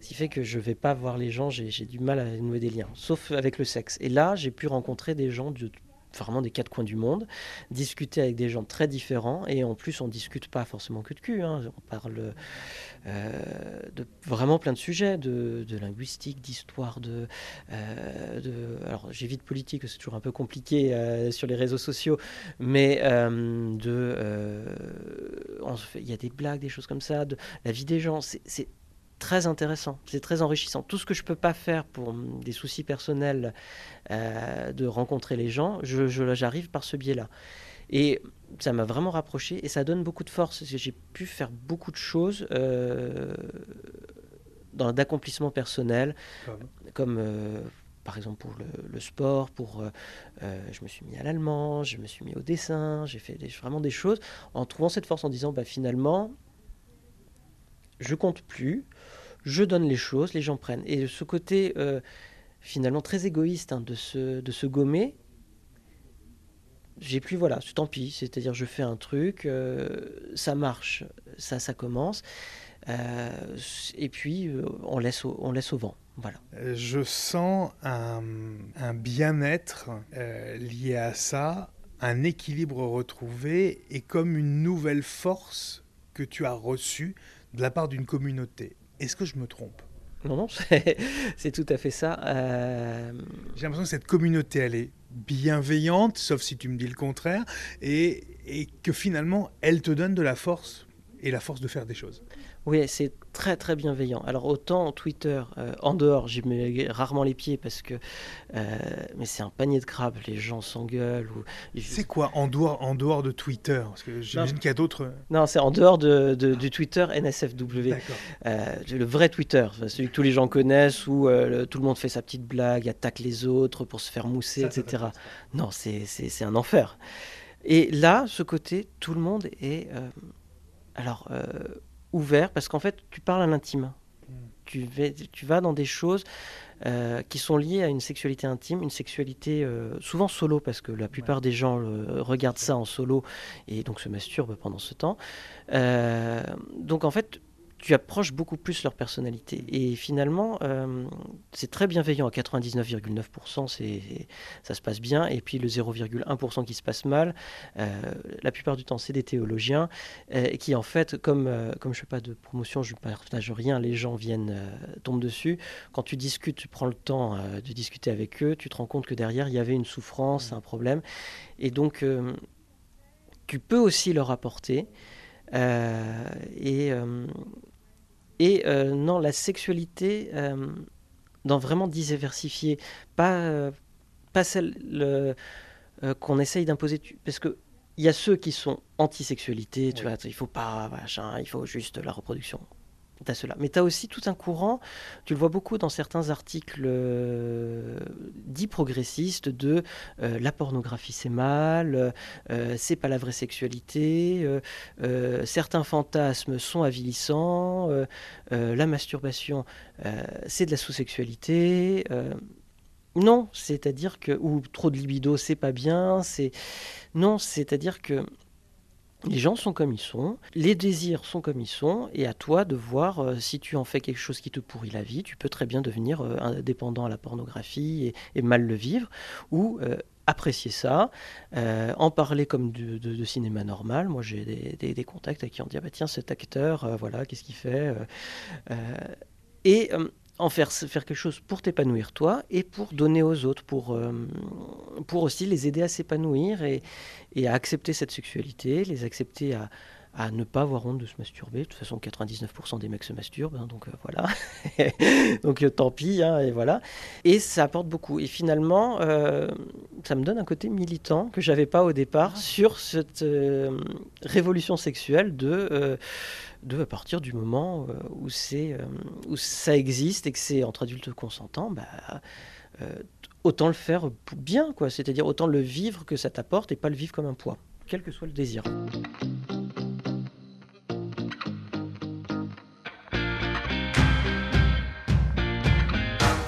Speaker 2: ce qui fait que je vais pas voir les gens. J'ai du mal à nouer des liens, sauf avec le sexe. Et là, j'ai pu rencontrer des gens de vraiment des quatre coins du monde, discuter avec des gens très différents, et en plus on discute pas forcément que de cul, hein. on parle euh, de vraiment plein de sujets, de, linguistique, d'histoire, de, euh, de, alors j'évite politique, c'est toujours un peu compliqué euh, sur les réseaux sociaux, mais de, il y a des blagues, des choses comme ça, de la vie des gens, c'est très intéressant, c'est très enrichissant. Tout ce que je peux pas faire pour des soucis personnels euh, de rencontrer les gens, je, j'arrive par ce biais-là. Et ça m'a vraiment rapproché et ça donne beaucoup de force. J'ai pu faire beaucoup de choses euh, dans d'accomplissement personnel, comme, euh, par exemple pour le, sport, pour je me suis mis à l'allemand, je me suis mis au dessin, j'ai fait vraiment des choses en trouvant cette force en disant bah, finalement je compte plus, je donne les choses, les gens prennent. Et ce côté euh, finalement très égoïste hein, de, se, de se gommer, j'ai plus, voilà, tant pis, c'est-à-dire je fais un truc, euh, ça marche, ça, ça commence, euh, et puis on, laisse au, on laisse au vent. Voilà.
Speaker 1: Je sens un, un bien-être lié à ça, un équilibre retrouvé et comme une nouvelle force que tu as reçue de la part d'une communauté. Est-ce que je me trompe?
Speaker 2: Non, non, c'est tout à fait ça. Euh,
Speaker 1: J'ai l'impression que cette communauté, elle est bienveillante, sauf si tu me dis le contraire, et, et que finalement, elle te donne de la force et la force de faire des choses.
Speaker 2: Oui, c'est très très bienveillant. Alors autant Twitter, euh, en dehors, j'y mets rarement les pieds parce que, euh, mais c'est un panier de crabes, les gens s'engueulent. Ou...
Speaker 1: C'est quoi en dehors, en dehors de Twitter? Parce que j'imagine qu'il y a d'autres.
Speaker 2: Non, c'est en dehors de, du Twitter NSFW. Euh, le vrai Twitter, celui que tous les gens connaissent où tout le monde fait sa petite blague, attaque les autres pour se faire mousser, etc. non, c'est un enfer. Et là, ce côté, tout le monde est alors ouvert parce qu'en fait, tu parles à l'intime. Hmm. Tu, tu vas dans des choses euh, qui sont liées à une sexualité intime, une sexualité euh, souvent solo, parce que la plupart des gens euh, regardent ça en solo et donc se masturbent pendant ce temps. donc en fait, tu approches beaucoup plus leur personnalité. Et finalement, euh, c'est très bienveillant. À 99,9%, c'est, ça se passe bien. Et puis le 0,1% qui se passe mal, euh, la plupart du temps, c'est des théologiens euh, qui, en fait, comme, comme je ne fais pas de promotion, je ne partage rien, les gens viennent, tombent dessus. Quand tu discutes, tu prends le temps de discuter avec eux, tu te rends compte que derrière, il y avait une souffrance, un problème. Et donc, tu peux aussi leur apporter. et et euh, non, la sexualité, euh, dans vraiment diversifier, pas, euh, pas celle qu'on essaye d'imposer. Parce que il y a ceux qui sont anti-sexualité, tu vois, il faut pas, machin, il faut juste la reproduction. Cela. Mais tu as aussi tout un courant, tu le vois beaucoup dans certains articles euh, dits progressistes de euh, la pornographie c'est mal, euh, c'est pas la vraie sexualité, certains fantasmes sont avilissants, la masturbation c'est de la sous-sexualité. non, c'est-à-dire que, ou trop de libido c'est pas bien, c'est. Non, c'est-à-dire que les gens sont comme ils sont, les désirs sont comme ils sont, et à toi de voir euh, si tu en fais quelque chose qui te pourrit la vie. Tu peux très bien devenir euh, dépendant à la pornographie et, mal le vivre, ou euh, apprécier ça, en parler comme de, cinéma normal. Moi, j'ai des, contacts qui ont dit ah bah tiens cet acteur, voilà, qu'est-ce qu'il fait Et en faire, faire quelque chose pour t'épanouir toi et pour donner aux autres, pour, euh, pour aussi les aider à s'épanouir et, et, à accepter cette sexualité, les accepter à, à ne pas avoir honte de se masturber. De toute façon, 99% des mecs se masturbent, hein, donc euh, voilà. donc euh, tant pis, hein, et voilà. Et ça apporte beaucoup. Et finalement, ça me donne un côté militant que j'avais pas au départ ah. sur cette révolution sexuelle de de à partir du moment euh, où, c'est, euh, ça existe et que c'est entre adultes consentants, bah, euh, autant le faire bien, quoi. C'est-à-dire autant le vivre que ça t'apporte et pas le vivre comme un poids, quel que soit le désir.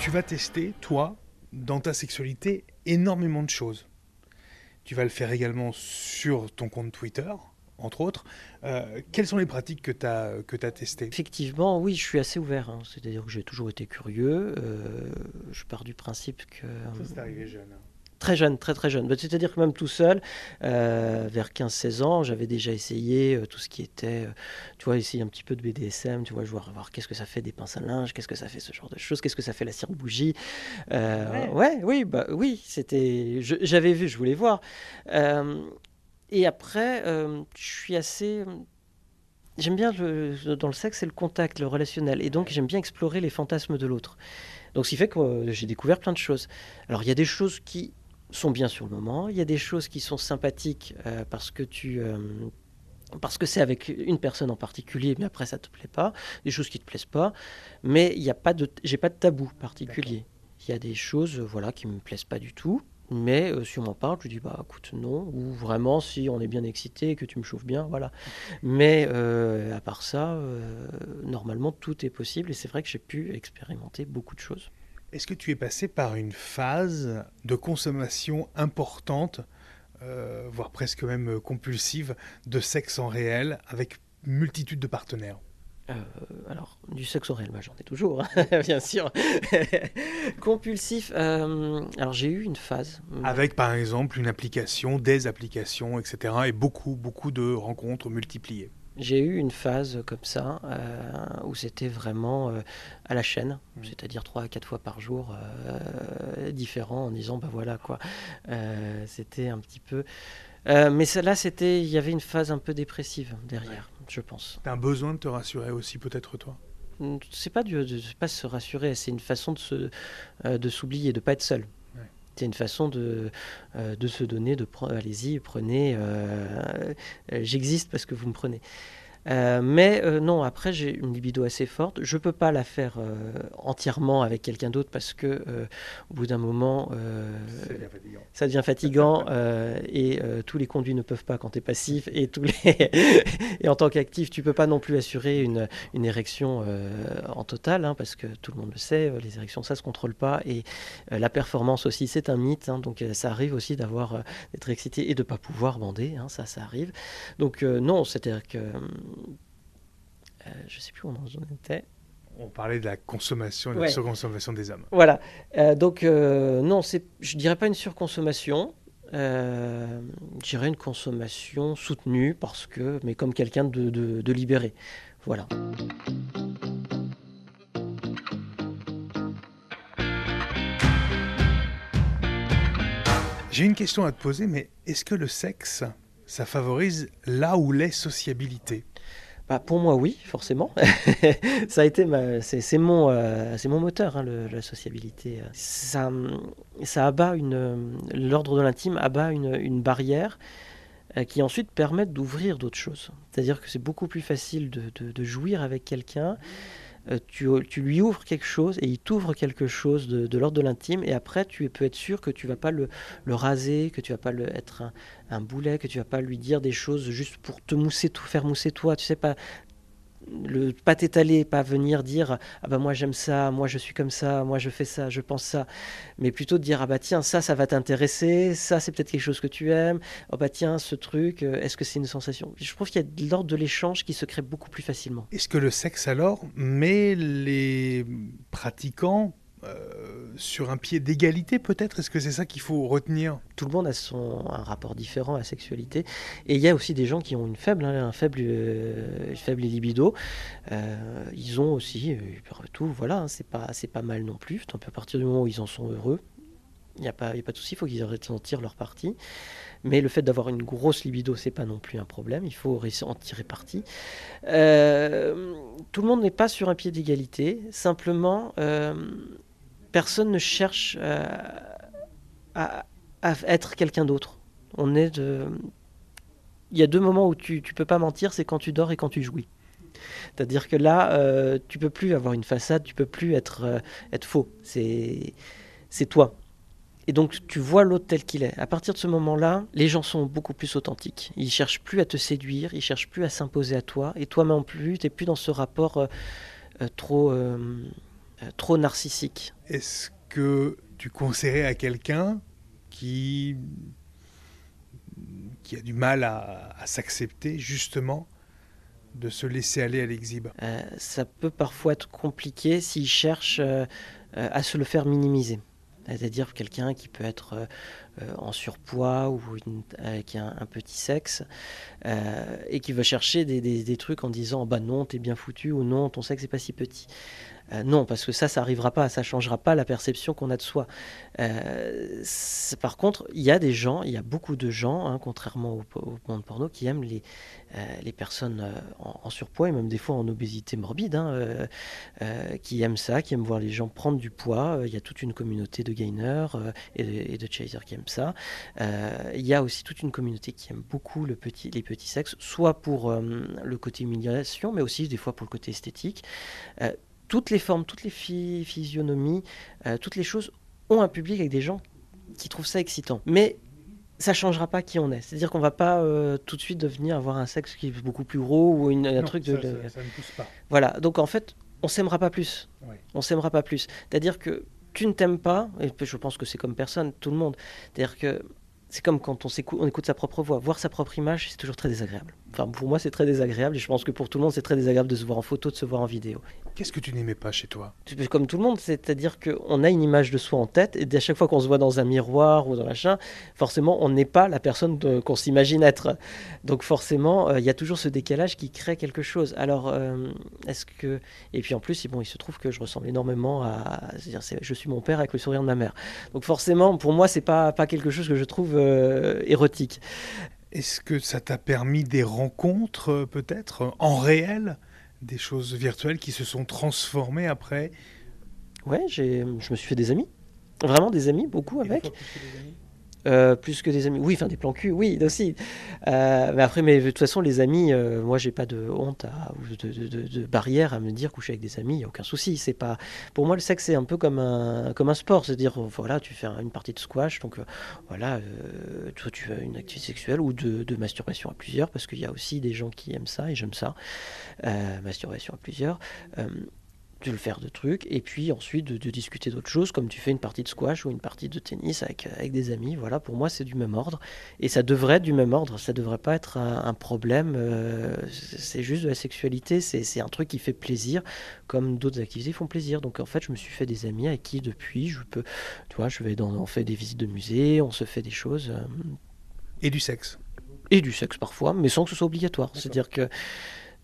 Speaker 1: Tu vas tester, toi, dans ta sexualité, énormément de choses. Tu vas le faire également sur ton compte Twitter, entre autres. Euh, quelles sont les pratiques que tu as, que as testées?
Speaker 2: Effectivement, oui, je suis assez ouvert. Hein. C'est-à-dire que j'ai toujours été curieux. Euh, je pars du principe que...
Speaker 1: Ça, c'est arrivé jeune. Hein.
Speaker 2: Très jeune, très très jeune. Bah, c'est-à-dire que même tout seul, euh, vers 15-16 ans, j'avais déjà essayé tout ce qui était, tu vois, essayer un petit peu de BDSM, tu vois, je voir, voir qu'est-ce que ça fait des pinces à linge, qu'est-ce que ça fait ce genre de choses, qu'est-ce que ça fait la cire bougie. Ouais. ouais. oui, bah oui, c'était, j'avais vu, je voulais voir. Et après, euh, je suis assez. J'aime bien dans le sexe, c'est le contact, le relationnel. Et donc, j'aime bien explorer les fantasmes de l'autre. Donc, ce qui fait que euh, j'ai découvert plein de choses. Alors, il y a des choses qui sont bien sur le moment. Il y a des choses qui sont sympathiques euh, parce que tu. parce que c'est avec une personne en particulier, mais après ça te plaît pas, des choses qui te plaisent pas, mais il n'y a pas de, j'ai pas de tabou particulier. Il y a des choses, voilà, qui me plaisent pas du tout, mais euh, si on m'en parle, je dis bah écoute non, ou vraiment si on est bien excité que tu me chauffes bien, voilà. Mais euh, à part ça, euh, normalement tout est possible et c'est vrai que j'ai pu expérimenter beaucoup de choses.
Speaker 1: Est-ce que tu es passé par une phase de consommation importante, voire presque même compulsive, de sexe en réel avec multitude de partenaires?
Speaker 2: Euh, alors, du sexe oral, bah, j'en ai toujours, hein, bien sûr. Compulsif, euh, alors j'ai eu une phase.
Speaker 1: Avec par exemple une application, des applications, etc. Et beaucoup, beaucoup de rencontres multipliées.
Speaker 2: J'ai eu une phase comme ça euh, où c'était vraiment à la chaîne, mmh. c'est-à-dire trois à quatre fois par jour différents en disant bah voilà quoi. c'était un petit peu. mais là, il y avait une phase un peu dépressive derrière je pense.
Speaker 1: Tu as un besoin de te rassurer aussi, peut-être toi
Speaker 2: C'est pas de, pas se rassurer, c'est une façon de euh, de s'oublier, de pas être seul. C'est une façon de, euh, de se donner, de allez-y, prenez, euh, j'existe parce que vous me prenez. Euh, mais euh, non, après, j'ai une libido assez forte. Je ne peux pas la faire euh, entièrement avec quelqu'un d'autre parce que au bout d'un moment, ça devient fatigant, et tous les conduits ne peuvent pas quand tu es passif et, tous les et en tant qu'actif, tu peux pas non plus assurer une, une érection en total hein, parce que tout le monde le sait, les érections ça se contrôle pas et la performance aussi c'est un mythe. Hein, donc ça arrive aussi d'avoir d'être excité et de pas pouvoir bander, hein, ça ça arrive. Donc non, c'est-à-dire que euh, je ne sais plus où on en était.
Speaker 1: On parlait de la consommation et de la surconsommation des hommes.
Speaker 2: Voilà. Euh, donc, euh, non, je ne dirais pas une surconsommation. je dirais une consommation soutenue, parce que, mais comme quelqu'un de, de libéré. Voilà.
Speaker 1: J'ai une question à te poser, mais est-ce que le sexe, ça favorise là où l'est sociabilité?
Speaker 2: Bah, pour moi, oui, forcément. ça a été c'est, mon, euh, c'est mon moteur, hein, la sociabilité. Ça, ça abat une, l'ordre de l'intime abat une, barrière qui ensuite permettent d'ouvrir d'autres choses. C'est-à-dire que c'est beaucoup plus facile de, jouir avec quelqu'un. Tu, lui ouvres quelque chose et il t'ouvre quelque chose de, l'ordre de l'intime et après tu peux être sûr que tu vas pas le, raser, que tu vas pas le, être un, un, boulet, que tu vas pas lui dire des choses juste pour te mousser, tout faire mousser toi. Tu sais pas, le pas t'étaler, pas venir dire ah bah moi j'aime ça, moi je suis comme ça, moi je fais ça, je pense ça, mais plutôt de dire ah bah tiens ça ça va t'intéresser, ça c'est peut-être quelque chose que tu aimes, oh bah tiens ce truc, euh, est-ce que c'est une sensation? Je trouve qu'il y a de l'ordre de l'échange qui se crée beaucoup plus facilement.
Speaker 1: Est-ce que le sexe alors met les pratiquants euh, sur un pied d'égalité peut-être? Est-ce que c'est ça qu'il faut retenir?
Speaker 2: Tout le monde a son, un rapport différent à la sexualité. Et il y a aussi des gens qui ont une faible, hein, un faible, euh, faible libido. Euh, ils ont aussi, tout, voilà, hein, c'est pas, pas mal non plus. À partir du moment où ils en sont heureux, il n'y a, pas, a pas de souci, il faut qu'ils de tirer leur parti. Mais le fait d'avoir une grosse libido, c'est pas non plus un problème. Il faut en tirer parti. tout le monde n'est pas sur un pied d'égalité. Simplement, personne ne cherche euh, à, être quelqu'un d'autre. On est de... Il y a deux moments où tu ne peux pas mentir, c'est quand tu dors et quand tu jouis. C'est-à-dire que là, euh, tu peux plus avoir une façade, tu peux plus être, euh, être faux. C'est, toi. Et donc tu vois l'autre tel qu'il est. À partir de ce moment-là, les gens sont beaucoup plus authentiques. Ils cherchent plus à te séduire, ils cherchent plus à s'imposer à toi. Et toi non plus, tu n'es plus dans ce rapport euh, trop narcissique.
Speaker 1: Est-ce que tu conseillerais à quelqu'un qui, qui a du mal à, s'accepter justement de se laisser aller à l'exhibe
Speaker 2: euh, Ça peut parfois être compliqué s'il cherche euh, à se le faire minimiser. C'est-à-dire quelqu'un qui peut être en surpoids ou qui a un, petit sexe et qui veut chercher des, des, trucs en disant bah non t'es bien foutu ou non ton sexe n'est pas si petit euh, non, parce que ça, ça n'arrivera pas, ça changera pas la perception qu'on a de soi. Euh, par contre, il y a des gens, il y a beaucoup de gens, hein, contrairement au, monde porno, qui aiment les, euh, les personnes en, surpoids et même des fois en obésité morbide, hein, qui aiment ça, qui aiment voir les gens prendre du poids. Il y a toute une communauté de gainers et, de, chasers qui aiment ça. il y a aussi toute une communauté qui aime beaucoup les petits sexes, soit pour le côté humiliation, mais aussi des fois pour le côté esthétique toutes les formes, toutes les physionomies, euh, toutes les choses ont un public avec des gens qui trouvent ça excitant. Mais ça changera pas qui on est. C'est-à-dire qu'on va pas euh, tout de suite devenir avoir un sexe qui est beaucoup plus gros ou une, un truc de.
Speaker 1: Ça, ça, ne pousse pas.
Speaker 2: Voilà. Donc en fait, on s'aimera pas plus. On s'aimera pas plus. C'est-à-dire que tu ne t'aimes pas, et je pense que c'est comme personne, tout le monde. C'est-à-dire que c'est comme quand on, on écoute sa propre voix. Voir sa propre image, c'est toujours très désagréable. Enfin, pour moi, c'est très désagréable et je pense que pour tout le monde, c'est très désagréable de se voir en photo, de se voir en vidéo.
Speaker 1: Qu'est-ce que tu n'aimais pas chez toi?
Speaker 2: Comme tout le monde, c'est-à-dire qu'on a une image de soi en tête et à chaque fois qu'on se voit dans un miroir ou dans machin, forcément, on n'est pas la personne qu'on s'imagine être. Donc forcément, euh, il y a toujours ce décalage qui crée quelque chose. Alors, euh, est-ce que... Et puis en plus, bon, il se trouve que je ressemble énormément à... C'est-à-dire, je suis mon père avec le sourire de ma mère. Donc forcément, pour moi, c'est pas, pas quelque chose que je trouve euh, érotique.
Speaker 1: Est-ce que ça t'a permis des rencontres, euh, peut-être, en réel Des choses virtuelles qui se sont transformées après?
Speaker 2: Ouais, je me suis fait des amis. Vraiment des amis, beaucoup avec. Euh, plus que des amis. Oui, enfin des plans cul, oui, aussi. Euh, mais après, mais de toute façon, les amis, euh, moi, j'ai pas de honte ou de, barrière à me dire coucher avec des amis, il n'y a aucun souci. C'est pas, pour moi, le sexe, c'est un peu comme un, comme un sport. C'est-à-dire, voilà, tu fais une partie de squash, donc voilà, toi, tu as une activité sexuelle ou de masturbation à plusieurs, parce qu'il y a aussi des gens qui aiment ça, et j'aime ça, masturbation à plusieurs de le faire de trucs, et puis ensuite de, discuter d'autres choses, comme tu fais une partie de squash ou une partie de tennis avec, avec des amis. Voilà, pour moi, c'est du même ordre. Et ça devrait être du même ordre, ça devrait pas être un, problème. Euh, c'est juste de la sexualité, c'est un truc qui fait plaisir, comme d'autres activités font plaisir. Donc en fait, je me suis fait des amis avec qui, depuis, je peux. Tu vois, je vais dans, on fait des visites de musées, on se fait des choses. Euh,
Speaker 1: et du sexe
Speaker 2: Et du sexe parfois, mais sans que ce soit obligatoire. C'est-à-dire que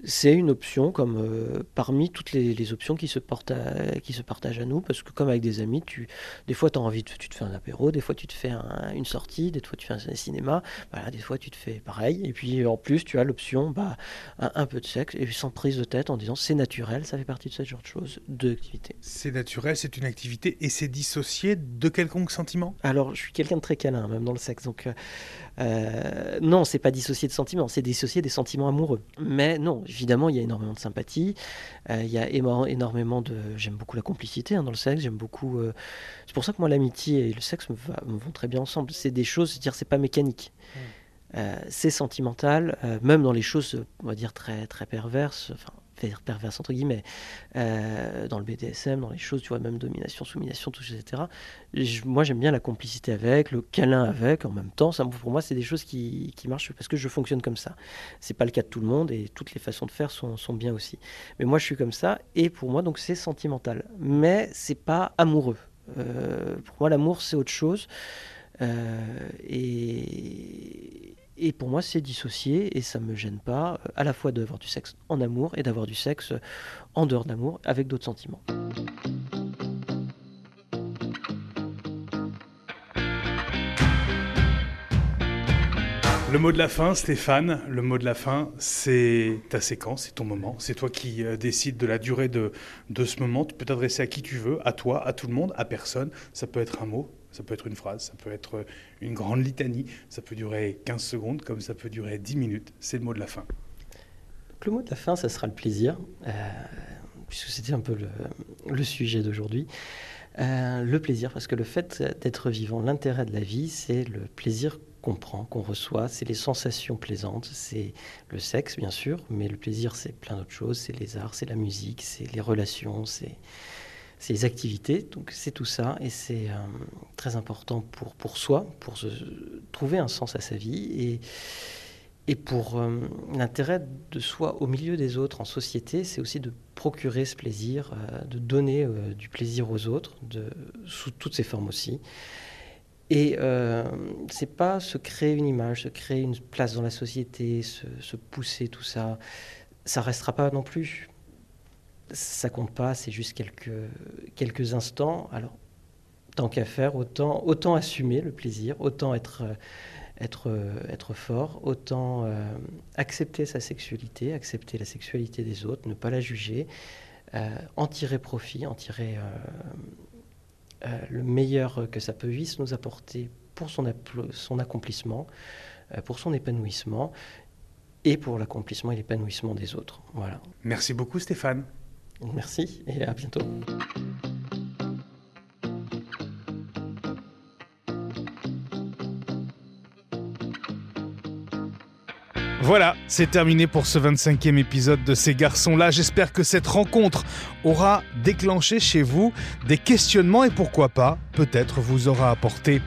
Speaker 2: c'est une option comme euh, parmi toutes les, options qui se, portent qui se partagent à nous, parce que comme avec des amis, tu, des fois tu as envie, de, tu te fais un apéro, des fois tu te fais une sortie, des fois tu fais un cinéma, voilà, des fois tu te fais pareil, et puis en plus tu as l'option bah, un, peu de sexe, et sans prise de tête en disant c'est naturel, ça fait partie de ce genre de choses, d'activité.
Speaker 1: C'est naturel, c'est une activité, et c'est dissocié de quelconque sentiment?
Speaker 2: Alors je suis quelqu'un de très câlin, même dans le sexe, donc euh, non, c'est pas dissocié de sentiments, c'est dissocié des sentiments amoureux. Mais non, évidemment, il y a énormément de sympathie. Euh, il y a énormément de. J'aime beaucoup la complicité hein, dans le sexe. J'aime beaucoup. Euh, c'est pour ça que moi, l'amitié et le sexe me, vont très bien ensemble. C'est des choses, dire, c'est pas mécanique. Mmh. C'est sentimental, même dans les choses, on va dire, très, très perverses. Enfin, perverse entre guillemets, euh, dans le BDSM, dans les choses, tu vois, même domination, soumission, tout etc. moi, j'aime bien la complicité avec, le câlin avec, en même temps. Ça, pour moi, c'est des choses qui, qui, marchent parce que je fonctionne comme ça. C'est pas le cas de tout le monde et toutes les façons de faire sont, sont bien aussi. Mais moi, je suis comme ça et pour moi, donc, c'est sentimental. Mais c'est pas amoureux. Euh, pour moi, l'amour, c'est autre chose. Euh, et, et pour moi, c'est dissocié et ça ne me gêne pas euh, à la fois d'avoir du sexe en amour et d'avoir du sexe en dehors d'amour avec d'autres sentiments.
Speaker 1: Le mot de la fin, Stéphane, le mot de la fin, c'est ta séquence, c'est ton moment. C'est toi qui euh, décides de la durée de, de ce moment. Tu peux t'adresser à qui tu veux, à toi, à tout le monde, à personne. Ça peut être un mot, ça peut être une phrase, ça peut être une grande litanie, ça peut durer 15 secondes comme ça peut durer 10 minutes. C'est le mot de la fin.
Speaker 2: Le mot de la fin, ça sera le plaisir, euh, puisque c'était un peu le, sujet d'aujourd'hui. Euh, le plaisir, parce que le fait d'être vivant, l'intérêt de la vie, c'est le plaisir qu'on prend, qu'on reçoit, c'est les sensations plaisantes, c'est le sexe bien sûr, mais le plaisir c'est plein d'autres choses, c'est les arts, c'est la musique, c'est les relations, c'est ces activités. Donc c'est tout ça et c'est euh, très important pour, pour soi, pour se, trouver un sens à sa vie et, et pour euh, l'intérêt de soi au milieu des autres en société, c'est aussi de procurer ce plaisir, euh, de donner du plaisir aux autres, de, sous toutes ses formes aussi. Et c'est pas se créer une image, se créer une place dans la société, se, se pousser tout ça. Ça restera pas non plus ça compte pas, c'est juste quelques, quelques instants. Alors, tant qu'à faire, autant, autant assumer le plaisir, autant être, être, être fort, autant euh, accepter sa sexualité, accepter la sexualité des autres, ne pas la juger, euh, en tirer profit, en tirer euh, le meilleur que ça puisse nous apporter pour son, son accomplissement, pour son épanouissement et pour l'accomplissement et l'épanouissement des autres. Voilà.
Speaker 1: Merci beaucoup Stéphane.
Speaker 2: Merci et à bientôt.
Speaker 1: Voilà, c'est terminé pour ce 25e épisode de Ces garçons-là. J'espère que cette rencontre aura déclenché chez vous des questionnements et pourquoi pas, peut-être vous aura apporté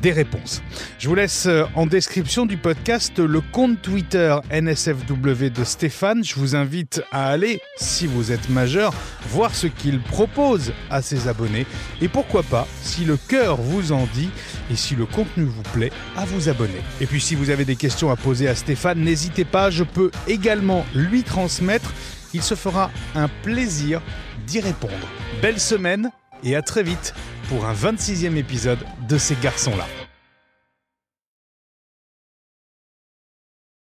Speaker 1: des réponses. Je vous laisse euh, en description du podcast le compte Twitter NSFW de Stéphane. Je vous invite à aller, si vous êtes majeur, voir ce qu'il propose à ses abonnés. Et pourquoi pas, si le cœur vous en dit et si le contenu vous plaît, à vous abonner. Et puis si vous avez des questions à poser à Stéphane, n'hésitez pas, je peux également lui transmettre. Il se fera un plaisir d'y répondre. Belle semaine et à très vite pour un 26e épisode de ces garçons-là.